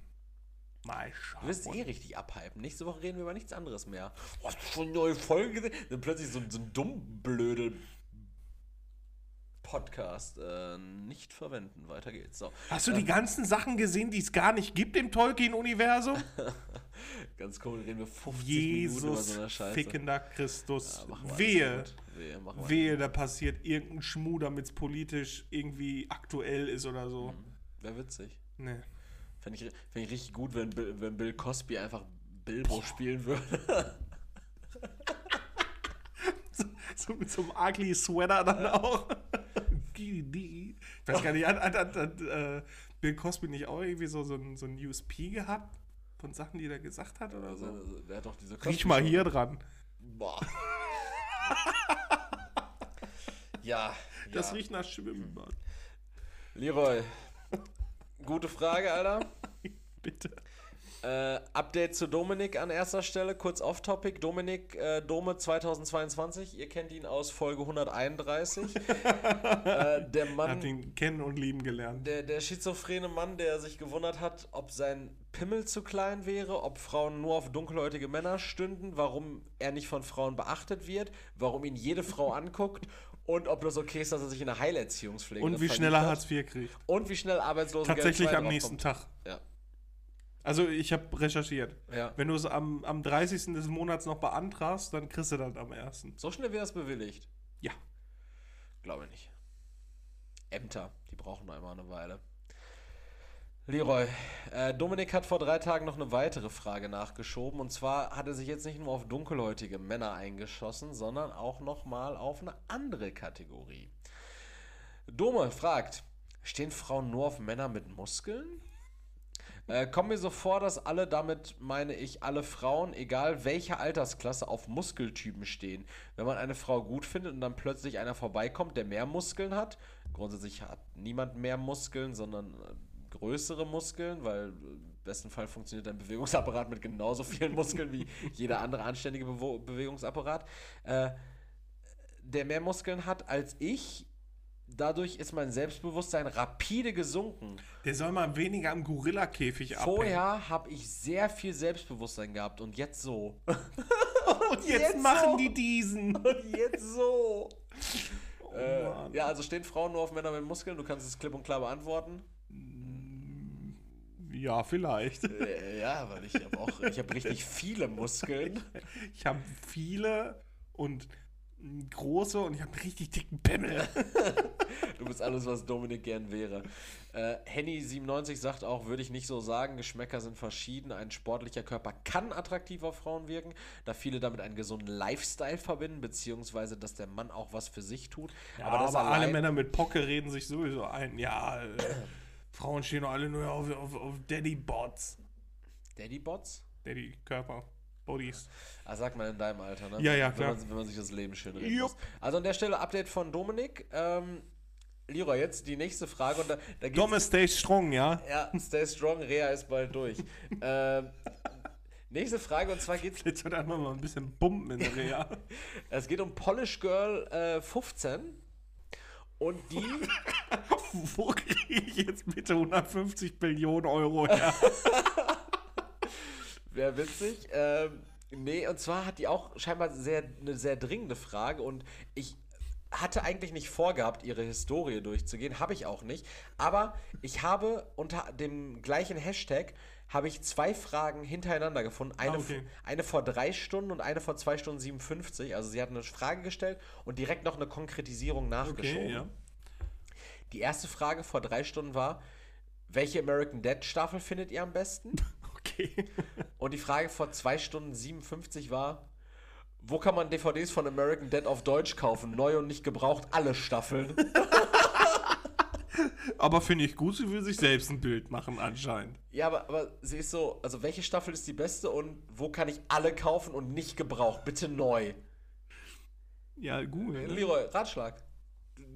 Mal schauen. Du wirst eh richtig abhypen. Nächste Woche reden wir über nichts anderes mehr. Oh, hast du schon eine neue Folge gesehen? Dann plötzlich so, so ein dumm blöde Podcast. Äh, nicht verwenden. Weiter geht's. So. Hast du die ganzen Sachen gesehen, die es gar nicht gibt im Tolkien-Universum? [laughs] Ganz komisch, reden wir 50 Minuten über Jesus, so eine Scheiße. fickender Christus. Ja, Wehe. Wehe, Wehe, da passiert irgendein Schmuh, damit es politisch irgendwie aktuell ist oder so. Wäre witzig. Nee. Fände ich, fänd ich richtig gut, wenn Bill, wenn Bill Cosby einfach Bilbo spielen würde. [laughs] [laughs] So mit so einem ugly Sweater dann auch. Ich weiß gar nicht, hat, hat, hat, äh, Bill Cosby nicht auch irgendwie so, so, ein, so ein USP gehabt? Von Sachen, die er gesagt hat oder so? Also, der hat doch diese Riech mal hier dran. Boah. [laughs] ja. Das ja. riecht nach Schwimmbad. Leroy. Gute Frage, Alter. [laughs] Bitte. Äh, Update zu Dominik an erster Stelle, kurz off-topic. Dominik äh, Dome 2022, ihr kennt ihn aus Folge 131. [laughs] äh, der Mann, Hat ihn kennen und lieben gelernt. der, der schizophrene Mann, der sich gewundert hat, ob sein Pimmel zu klein wäre, ob Frauen nur auf dunkelhäutige Männer stünden, warum er nicht von Frauen beachtet wird, warum ihn jede Frau anguckt und ob das okay ist, dass er sich in eine Heilerziehungspflege Und wie schnell er. Hartz IV kriegt. Und wie schnell Arbeitslosengeld Tatsächlich 2 am nächsten draufkommt. Tag. Ja. Also ich habe recherchiert. Ja. Wenn du es am, am 30. des Monats noch beantragst, dann kriegst du das am 1. So schnell wird das bewilligt. Ja. Glaube ich nicht. Ämter, die brauchen einmal eine Weile. Leroy, äh, Dominik hat vor drei Tagen noch eine weitere Frage nachgeschoben. Und zwar hat er sich jetzt nicht nur auf dunkelhäutige Männer eingeschossen, sondern auch nochmal auf eine andere Kategorie. Dome fragt, stehen Frauen nur auf Männer mit Muskeln? Äh, kommt mir so vor, dass alle, damit meine ich alle Frauen, egal welcher Altersklasse, auf Muskeltypen stehen. Wenn man eine Frau gut findet und dann plötzlich einer vorbeikommt, der mehr Muskeln hat, grundsätzlich hat niemand mehr Muskeln, sondern äh, größere Muskeln, weil äh, im besten Fall funktioniert dein Bewegungsapparat mit genauso vielen Muskeln wie [laughs] jeder andere anständige Bewo Bewegungsapparat, äh, der mehr Muskeln hat als ich. Dadurch ist mein Selbstbewusstsein rapide gesunken. Der soll mal weniger am Gorilla-Käfig abhängen. Vorher habe ich sehr viel Selbstbewusstsein gehabt und jetzt so. [laughs] Und jetzt, jetzt machen so. die diesen. [laughs] Und jetzt so. Oh, Äh, ja, also stehen Frauen nur auf Männer mit Muskeln? Du kannst es klipp und klar beantworten. Ja, vielleicht. Äh, ja, weil ich habe auch, ich habe richtig viele Muskeln. [laughs] Ich habe viele und große und ich habe einen richtig dicken Pimmel. Du bist alles, was Dominik gern wäre. Äh, Henny97 sagt auch, würde ich nicht so sagen, Geschmäcker sind verschieden. Ein sportlicher Körper kann attraktiv auf Frauen wirken, da viele damit einen gesunden Lifestyle verbinden, beziehungsweise, dass der Mann auch was für sich tut. Ja, aber, das alle Männer mit Pocke reden sich sowieso ein. Ja, äh, Frauen stehen doch alle nur auf, auf, auf Daddy-Bots. Daddy-Bots? Daddy-Körper. Bodies. Ah, sagt man in deinem Alter, ne? Ja, ja, wenn klar. Man, wenn man sich das Leben schön muss. Also an der Stelle Update von Dominik. Ähm, Leroy, jetzt die nächste Frage. Und da, da Domme stay strong, ja? Ja, stay strong, Rea ist bald durch. [laughs] ähm, nächste Frage, und zwar geht's, Jetzt wird einfach mal ein bisschen bumpen in Reha. [laughs] es geht um Polish Girl äh, 15. Und die, [laughs] Wo kriege ich jetzt bitte 150 Billionen Euro her? Wäre witzig, ähm, nee, und zwar hat die auch scheinbar sehr, eine sehr dringende Frage und ich hatte eigentlich nicht vorgehabt, ihre Historie durchzugehen, habe ich auch nicht, aber ich habe unter dem gleichen Hashtag habe ich zwei Fragen hintereinander gefunden. Eine, Ah, okay. eine vor drei Stunden und eine vor zwei Stunden 57. Also sie hat eine Frage gestellt und direkt noch eine Konkretisierung nachgeschoben. Okay, ja. Die erste Frage vor drei Stunden war, welche American Dead Staffel findet ihr am besten? [laughs] Okay. [laughs] Und die Frage vor 2 Stunden 57 war, wo kann man DVDs von American Dead auf Deutsch kaufen? Neu und nicht gebraucht, alle Staffeln. [laughs] Aber finde ich gut, sie will sich selbst ein Bild machen anscheinend. ja, aber, aber sie ist so, also welche Staffel ist die beste und wo kann ich alle kaufen und nicht gebraucht? Bitte neu. Ja, gut. Ne? Leroy, Ratschlag.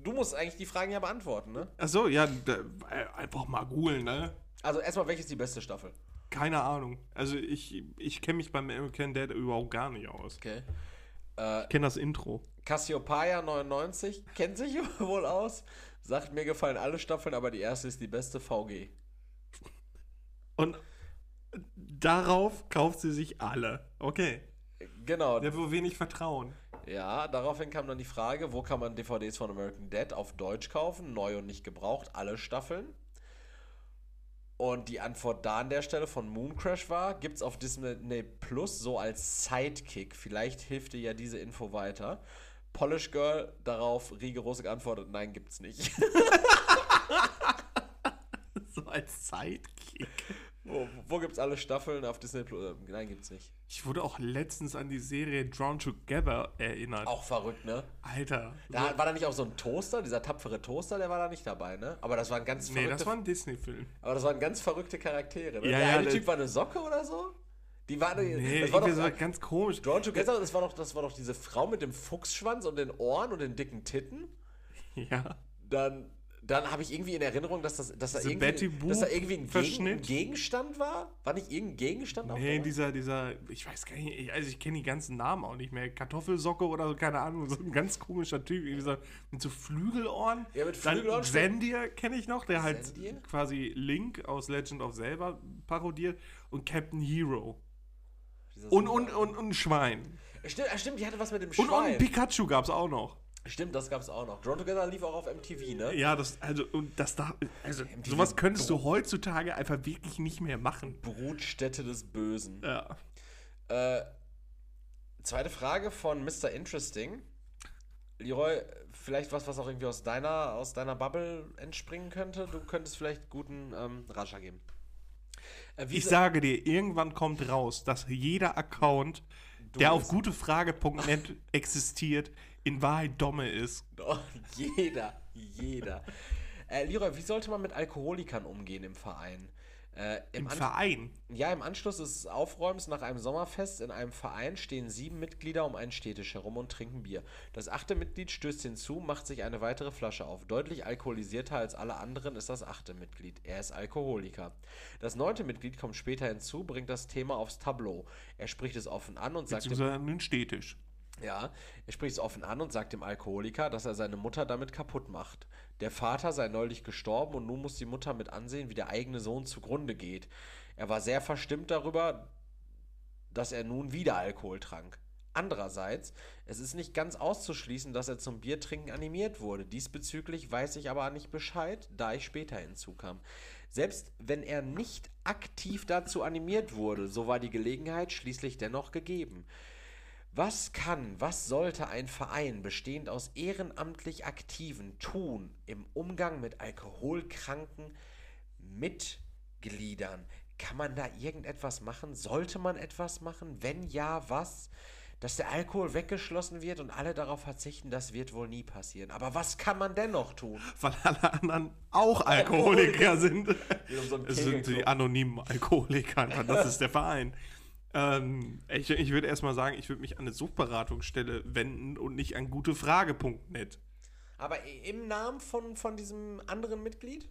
Du musst eigentlich die Fragen ja beantworten, ne? Achso, ja, da, äh, einfach mal googeln, ne? Also erstmal, welche ist die beste Staffel? Keine Ahnung. Also ich, ich kenne mich beim American Dad überhaupt gar nicht aus. Okay. Ich kenne das Intro. Cassiopeia 99 kennt sich [laughs] wohl aus. Sagt, mir gefallen alle Staffeln, aber die erste ist die beste VG. Und darauf kauft sie sich alle. Okay. Genau. Der will wenig vertrauen. Ja, daraufhin kam dann die Frage, wo kann man DVDs von American Dead auf Deutsch kaufen, neu und nicht gebraucht, alle Staffeln. Und die Antwort da an der Stelle von Mooncrash war, gibt es auf Disney Plus so als Sidekick. Vielleicht hilft dir ja diese Info weiter. Polish Girl darauf rigoros geantwortet, nein, gibt's nicht. [laughs] So als Sidekick. Wo, wo gibt's alle Staffeln auf Disney Plus? Äh, Nein, gibt's nicht. Ich wurde auch letztens an die Serie Drawn Together erinnert. Auch verrückt, ne? Alter. Da war da nicht auch so ein Toaster, dieser tapfere Toaster, der war da nicht dabei, ne? Aber das waren ganz nee, verrückte das war ein Disney-Film. Aber das waren ganz verrückte Charaktere. Ne? Ja, der ja, eine das- Typ war eine Socke oder so? Die war, Nee, das war doch, so ganz komisch. Drawn Together, das war, doch, das war doch diese Frau mit dem Fuchsschwanz und den Ohren und den dicken Titten. Ja. Dann, dann habe ich irgendwie in Erinnerung, dass, das, dass, da, irgendwie, dass da irgendwie ein, Gegen, ein Gegenstand war. War nicht irgendein Gegenstand Nee, dabei? dieser, dieser, ich weiß gar nicht, ich- also ich kenne die ganzen Namen auch nicht mehr. Kartoffelsocke oder so, keine Ahnung, so ein ganz komischer Typ, so, mit so Flügelohren. Ja, mit Dann Flügelohren, Zendir kenne ich noch, der halt Zendir? quasi Link aus Legend of Zelda parodiert und Captain Hero. Dieser Und, und, und, und ein Schwein. Stimmt, ah, stimmt, die hatte was mit dem Und, und Schwein. ein Pikachu gab es auch noch. Stimmt, das gab es auch noch. Drawn Together lief auch auf MTV, ne? Ja, das, also, und das da, also, MTV sowas könntest du heutzutage einfach wirklich nicht mehr machen. Brutstätte des Bösen. Ja. Äh, zweite Frage von Mr. Interesting. Leroy, vielleicht was, was auch irgendwie aus deiner, aus deiner Bubble entspringen könnte. Du könntest vielleicht guten ähm, Ratschlag geben. Äh, Ich sage dir, irgendwann kommt raus, dass jeder Account, der auf gutefrage.net existiert, in Wahrheit Domme ist. Doch, jeder, jeder. Äh, Leroy, wie sollte man mit Alkoholikern umgehen im Verein? Äh, Im An- Verein. Ja, im Anschluss des Aufräumens nach einem Sommerfest in einem Verein stehen sieben Mitglieder um einen Städtisch herum und trinken Bier. Das achte Mitglied stößt hinzu, macht sich eine weitere Flasche auf. Deutlich alkoholisierter als alle anderen ist das achte Mitglied. Er ist Alkoholiker. Das neunte Mitglied kommt später hinzu, bringt das Thema aufs Tableau. Er spricht es offen an und sagt Beziehungsweise einen Städtisch. Ja, er spricht es offen an und sagt dem Alkoholiker, dass er seine Mutter damit kaputt macht. Der Vater sei neulich gestorben und nun muss die Mutter mit ansehen, wie der eigene Sohn zugrunde geht. Er war sehr verstimmt darüber, dass er nun wieder Alkohol trank. Andererseits, es ist nicht ganz auszuschließen, dass er zum Biertrinken animiert wurde. Diesbezüglich weiß ich aber nicht Bescheid, da ich später hinzukam. Selbst wenn er nicht aktiv dazu animiert wurde, so war die Gelegenheit schließlich dennoch gegeben. Was kann, was sollte ein Verein bestehend aus ehrenamtlich Aktiven tun im Umgang mit alkoholkranken Mitgliedern? Kann man da irgendetwas machen? Sollte man etwas machen? Wenn ja, was? Dass der Alkohol weggeschlossen wird und alle darauf verzichten, das wird wohl nie passieren. Aber was kann man dennoch tun? Weil alle anderen auch Alkoholiker sind. so Es sind die anonymen Alkoholiker, das ist der Verein. Ähm, ich ich würde erstmal sagen, ich würde mich an eine Suchberatungsstelle wenden und nicht an gutefrage.net. Aber im Namen von, von diesem anderen Mitglied?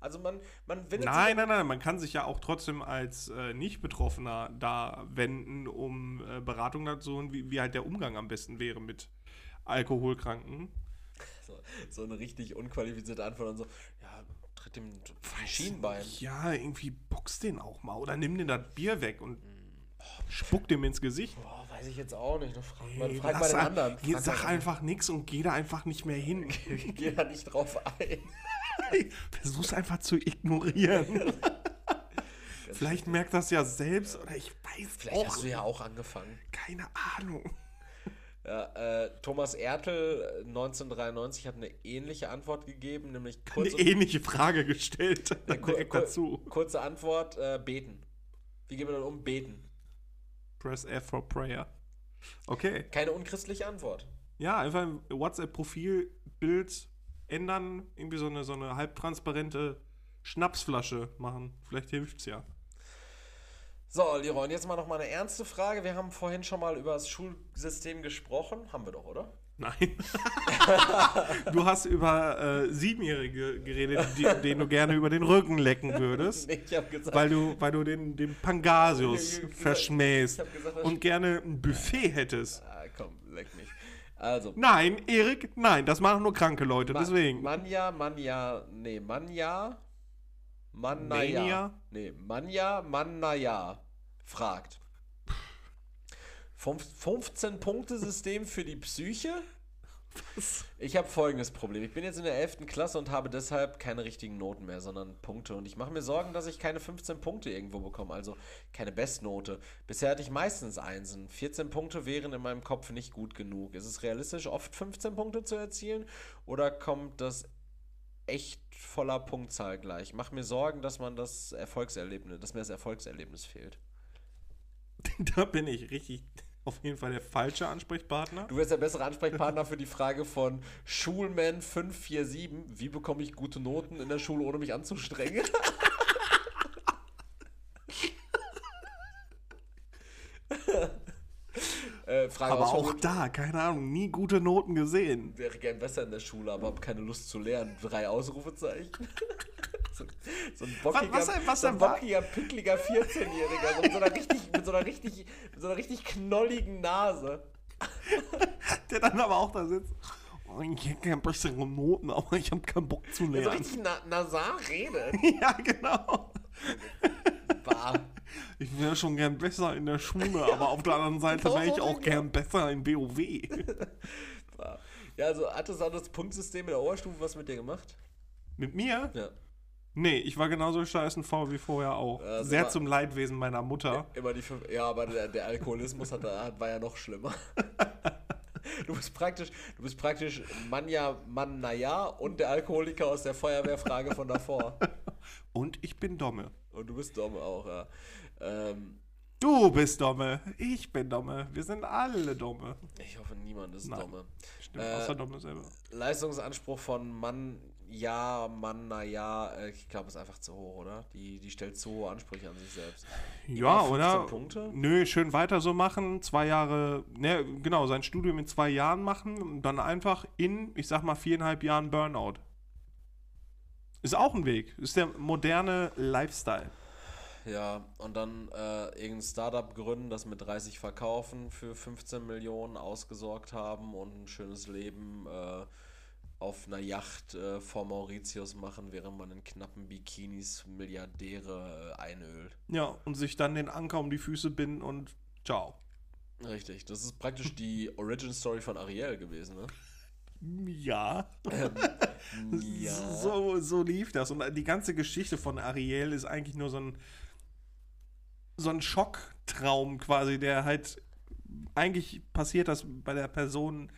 Also man, man wendet Nein, nein, nein, man kann sich ja auch trotzdem als äh, Nicht-Betroffener da wenden, um äh, Beratung dazu und wie, wie halt der Umgang am besten wäre mit Alkoholkranken. So, so eine richtig unqualifizierte Antwort und so, ja, tritt dem Schienbein. Ja, irgendwie box den auch mal oder nimm den das Bier weg und spuck dem ins Gesicht. Boah, weiß ich jetzt auch nicht. Frag, man, Ey, frag mal den ein- anderen. Geh, Frag sag einfach nichts und geh da einfach nicht mehr hin. [laughs] Geh da nicht drauf ein. [laughs] Versuch's einfach zu ignorieren. [laughs] Vielleicht merkt das ja selbst oder ich weiß Vielleicht auch hast du ja auch angefangen. keine Ahnung. Ja, äh, Thomas Ertel äh, 1993 hat eine ähnliche Antwort gegeben, nämlich Eine kurze, ähnliche Frage gestellt. Direkt kur- dazu. kurze Antwort, äh, beten. Wie gehen wir dann um? Beten. Press F for Prayer. Okay. Keine unchristliche Antwort. Ja, einfach ein WhatsApp-Profilbild ändern, irgendwie so eine, so eine halbtransparente Schnapsflasche machen. Vielleicht hilft's ja. So, Leroy, und jetzt mal noch mal eine ernste Frage. Wir haben vorhin schon mal über das Schulsystem gesprochen. Haben wir doch, oder? Nein. [laughs] du hast über äh, Siebenjährige geredet, die, denen du gerne über den Rücken lecken würdest. Ich habe gesagt, Weil du, weil du den, den Pangasius hab verschmähst hab gesagt, und gerne ein Buffet hättest. ah, komm, leck mich. Also, Nein, Erik, nein, das machen nur kranke Leute, Ma- deswegen. Manja, Manja, nee, Manja. Mania? Nee, Manja, Mannaya fragt. Fünf- 15-Punkte-System für die Psyche? Ich habe folgendes Problem. Ich bin jetzt in der 11. Klasse und habe deshalb keine richtigen Noten mehr, sondern Punkte. Und ich mache mir Sorgen, dass ich keine 15 Punkte irgendwo bekomme, also keine Bestnote. Bisher hatte ich meistens Einsen. 14 Punkte wären in meinem Kopf nicht gut genug. Ist es realistisch, oft 15 Punkte zu erzielen? Oder kommt das echt voller Punktzahl gleich? Ich mache mir Sorgen, dass man das Erfolgserlebnis, dass mir das Erfolgserlebnis fehlt. [laughs] Da bin ich richtig auf jeden Fall der falsche Ansprechpartner. Du wärst der bessere Ansprechpartner für die Frage von Schulman547. Wie bekomme ich gute Noten in der Schule, ohne mich anzustrengen? [laughs] äh, Frage Aber auch da, keine Ahnung, nie gute Noten gesehen. wäre gern besser in der Schule, aber habe keine Lust zu lernen. Drei Ausrufezeichen. so, [laughs] so ein bockiger, was- was so ein bockiger, pickliger 14-Jähriger. So mit, so einer richtig, mit, so einer richtig, mit so einer richtig knolligen Nase. [laughs] Der dann aber auch da sitzt. Oh, ich hätte gerne bessere Noten, aber ich habe keinen Bock zu Der so lernen. richtig na nasal redet. [laughs] ja, genau. Bah. Ich wäre schon gern besser in der Schule, aber auf der anderen Seite wäre ich auch gern besser im WoW. bah. Ja, also hat das, hat das Punktsystem in der Oberstufe was mit dir gemacht? Mit mir? Ja. Nee, ich war genauso scheißen faul wie vorher auch. Das Sehr war- zum Leidwesen meiner Mutter. Immer die fünf, ja, aber der, der Alkoholismus hat, war ja noch schlimmer. [laughs] Du bist praktisch, du bist praktisch Manja Mannaya und der Alkoholiker aus der Feuerwehrfrage von davor. Und ich bin Domme. Und du bist dumm auch, ja. Ähm, Du bist Domme. Ich bin Domme. Wir sind alle Domme. ich hoffe, niemand ist Nein. dumme. Stimmt, Äh, außer Domme selber. Leistungsanspruch von Mann, ja, Mann, na ja, äh, ich glaube, ist einfach zu hoch, oder? Die, die stellt zu hohe Ansprüche an sich selbst. Ja, Immer 15 oder? Punkte? Nö, schön weiter so machen. Zwei Jahre, ne, genau, sein Studium in zwei Jahren machen und dann einfach in, ich sag mal, viereinhalb Jahren Burnout. Ist auch ein Weg. Ist der moderne Lifestyle. Ja, und dann äh, irgendein Startup gründen, das mit 30 verkaufen, für 15 Millionen ausgesorgt haben und ein schönes Leben äh, auf einer Yacht äh, vor Mauritius machen, während man in knappen Bikinis Milliardäre äh, einölt. Ja, und sich dann den Anker um die Füße binden und ciao. Richtig, das ist praktisch die Origin Story von Ariel gewesen, ne? Ja. Ähm, [laughs] ja. So, so lief das. Und die ganze Geschichte von Ariel ist eigentlich nur so ein, so ein Schocktraum quasi, der halt eigentlich passiert das bei der Person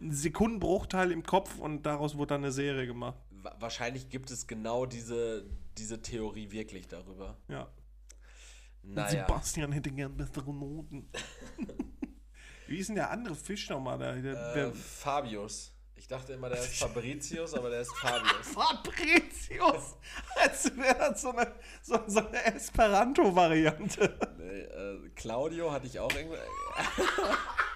ein Sekundenbruchteil im Kopf und daraus wurde dann eine Serie gemacht. Wa- Wahrscheinlich gibt es genau diese, diese Theorie wirklich darüber. Ja. Naja. Sebastian hätte gern bessere Noten. [laughs] Wie ist denn der andere Fisch nochmal? Der, der, Äh, Fabius. Ich dachte immer, der ist [laughs] Fabricius, aber der ist Fabius. Fabricius! Als wäre das so eine, so, so eine Esperanto-Variante. Nee, äh, Claudio hatte ich auch irgendwie. [laughs]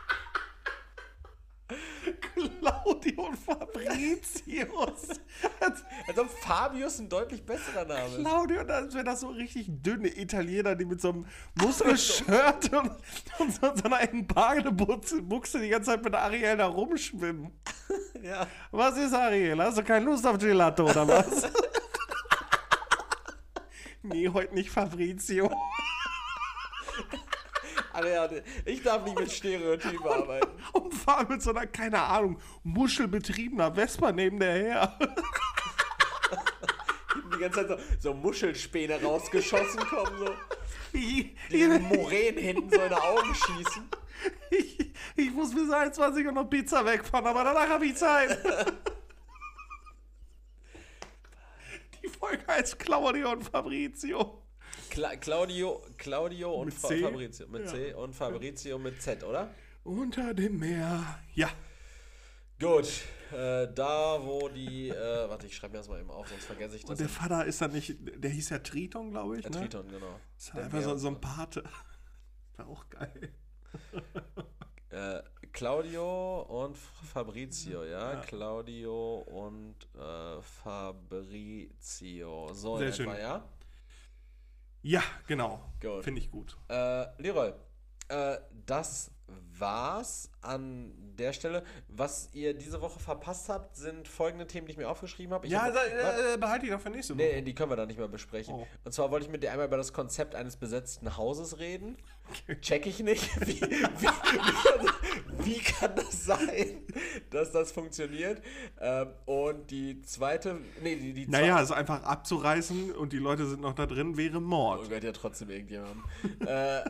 Claudio und Fabricius. Als Also Fabius ein deutlich besserer Name. ist. Claudio, als wäre das so richtig dünne Italiener, die mit so einem Muskelshirt [laughs] und, und so, so einer engen Badebuchse Buchse die ganze Zeit mit Ariel da rumschwimmen. Ja. Was ist Ariel? Hast du keine Lust auf Gelato oder was? [laughs] nee, heute nicht Fabrizio. [laughs] Ariane, ich darf nicht mit Stereotypen arbeiten. Und fahren mit so einer, keine Ahnung, muschelbetriebener Vespa neben der her. [laughs] Die ganze Zeit so, so Muschelspäne rausgeschossen kommen, so. Die Moränen hinten so in die Augen schießen. ich, ich muss bis 21 Uhr noch Pizza wegfahren, aber danach habe ich Zeit. [laughs] Die Folge heißt Claudio und Fabrizio. Cla Claudio, Claudio und Fa C? Fabrizio. Mit Ja. C und Fabrizio mit Z, oder? Unter dem Meer. Ja. Gut. Äh, da, wo die. Äh, warte, ich schreibe mir das mal eben auf, sonst vergesse ich das. Und der Vater ist dann nicht, der hieß ja Triton, glaube ich. Der ne? Triton, genau. Ist Der einfach so, so ein Pate. [laughs] War auch geil. Äh, Claudio und Fabrizio, ja? Ja. Claudio und äh, Fabrizio. So, Sehr etwa, schön. ja? Ja, genau. Finde ich gut. Äh, Leroy, äh, das war's an der Stelle. Was ihr diese Woche verpasst habt, sind folgende Themen, die ich mir aufgeschrieben habe. Ja, hab- da, äh, behalte ich doch für nächste Woche. Nee, die können wir dann nicht mehr besprechen. Oh. Und zwar wollte ich mit dir einmal über das Konzept eines besetzten Hauses reden. Check ich nicht. Wie, [laughs] wie, wie, wie kann das sein, dass das funktioniert? Ähm, und die zweite, nee, die, die Naja, zweite, also einfach abzureißen und die Leute sind noch da drin, wäre Mord. Oh, gehört ja trotzdem irgendjemandem. [laughs] äh,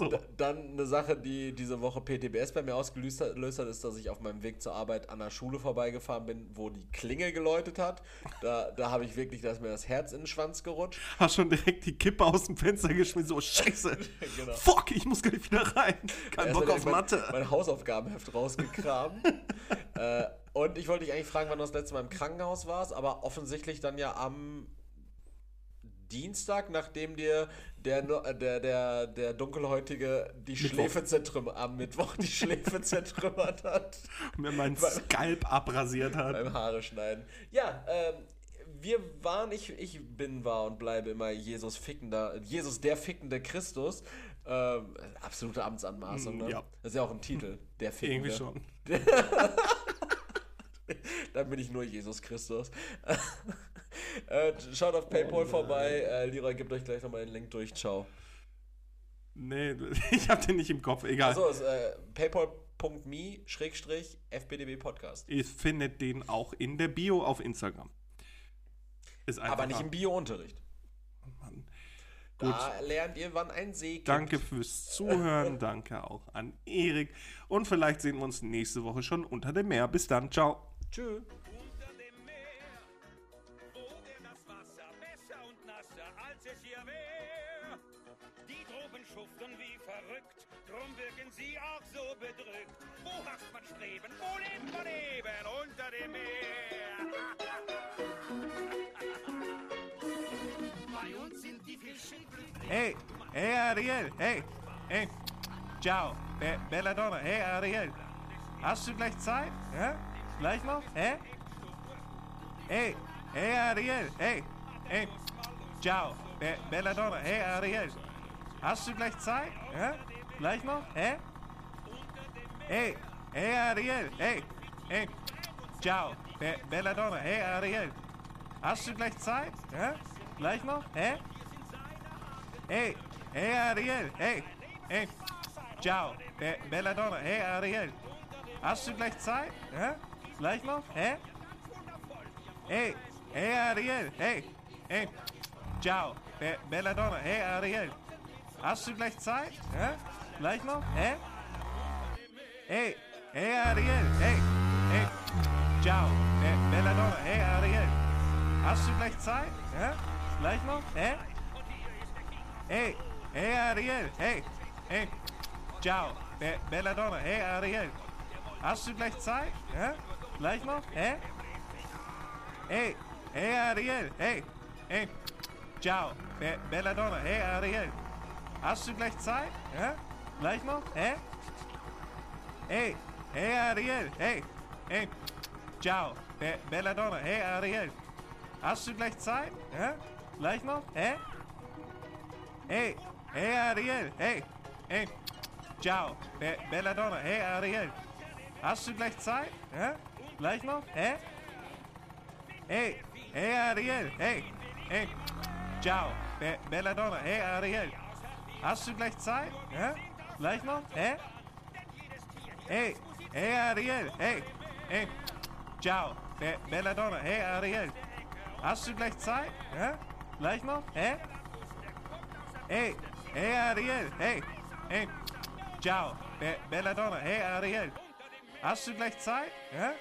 d- dann eine Sache, die diese Woche PTBS bei mir ausgelöst hat, ist, dass ich auf meinem Weg zur Arbeit an der Schule vorbeigefahren bin, wo die Klingel geläutet hat. Da, da habe ich wirklich, da ist mir das Herz in den Schwanz gerutscht. Hast schon direkt die Kippe aus dem Fenster geschmissen. So, scheiße. [laughs] Genau. Fuck, ich muss gleich wieder rein. Kein Erst Bock auf mein, Mathe. mein Hausaufgabenheft rausgekramt. [laughs] äh, und ich wollte dich eigentlich fragen, wann du das letzte Mal im Krankenhaus warst, aber offensichtlich dann ja am Dienstag, nachdem dir der, äh, der, der, der Dunkelhäutige die Schläfe zertrümmert, am Mittwoch die [laughs] Schläfe zertrümmert hat Und mir meinen Skalp abrasiert hat. beim Haare schneiden. Ja, ähm, wir waren, ich, ich bin, war und bleibe immer Jesus fickender, Jesus der fickende Christus. Ähm, absolute Amtsanmaßung, ne? Ja. Das ist ja auch ein Titel, der [laughs] fickende. Irgendwie schon. [laughs] Dann bin ich nur Jesus Christus. Äh, schaut auf Paypal vorbei. Äh, Leroy gibt euch gleich nochmal den Link durch. Ciao. Nee, [laughs] ich hab den nicht im Kopf. Egal. Ist äh, paypal.me-fbdb Podcast. Ihr findet den auch in der Bio auf Instagram. Aber nicht im Bio-Unterricht. Mann. Gut. Da lernt ihr, wann ein See gibt. Danke fürs Zuhören. [laughs] Danke auch an Erik. Und vielleicht sehen wir uns nächste Woche schon unter dem Meer. Bis dann. Ciao. Tschüss. Hey, hey Ariel, hey, hey, ciao, Be Belladonna, hey Ariel, hast du gleich Zeit? Ja? Gleich noch? Hä? Hey, hey Ariel, hey, hey, ciao, Be Belladonna, hey Ariel, hast du gleich Zeit? Ja? Gleich noch? Hä? Hey, hey Ariel, hey, hey, ciao, Be Belladonna, hey Ariel, hast du gleich Zeit? Ja? Gleich noch? Hä? Hey, hey Ariel, hey, hey, ciao, Be Belladonna, hey Ariel, hast du gleich Zeit? Hä? Gleich noch? Hä? Hey, hey Ariel, hey, hey, ciao, Be Belladonna, hey Ariel, Hast du gleich Zeit? Hä? Gleich noch? Hä? Ey, hey Ariel, hey, hey, ciao, hey, Belladonna, hey Ariel. Hast du gleich Zeit? Hä? Gleich noch? Hä? Hey, hey Ariel, hey, hey, ciao, Be Belladonna, hey Ariel. Hast du gleich Zeit? Hä? Gleich noch? Hä? Hey, hey Ariel, hey, hey, ciao, Be Belladonna, hey Ariel. Hast du gleich Zeit? Hä? Gleich noch? Hä? Hey, hey Ariel, hey, hey, ciao, Be Belladonna, hey Ariel. Hast du gleich Zeit? Hä? Gleich noch? Hä? Hey, hey Ariel, hey, hey, ciao, Be Belladonna, hey Ariel. Hast du gleich Zeit? Hä? Gleich noch? Hä? Hey, hey Ariel, hey, hey, ciao, Be Belladonna, hey Ariel. Hast du gleich Zeit? Hä? Gleich noch? Hä? Hey, hey Ariel, hey, hey, ciao, Be Belladonna, hey Ariel. Hast du gleich Zeit? Hä? Gleich noch? Hä? Hey, hey Ariel, hey, hey, ciao, Be Belladonna, hey Ariel. Hast du gleich Zeit? Hä?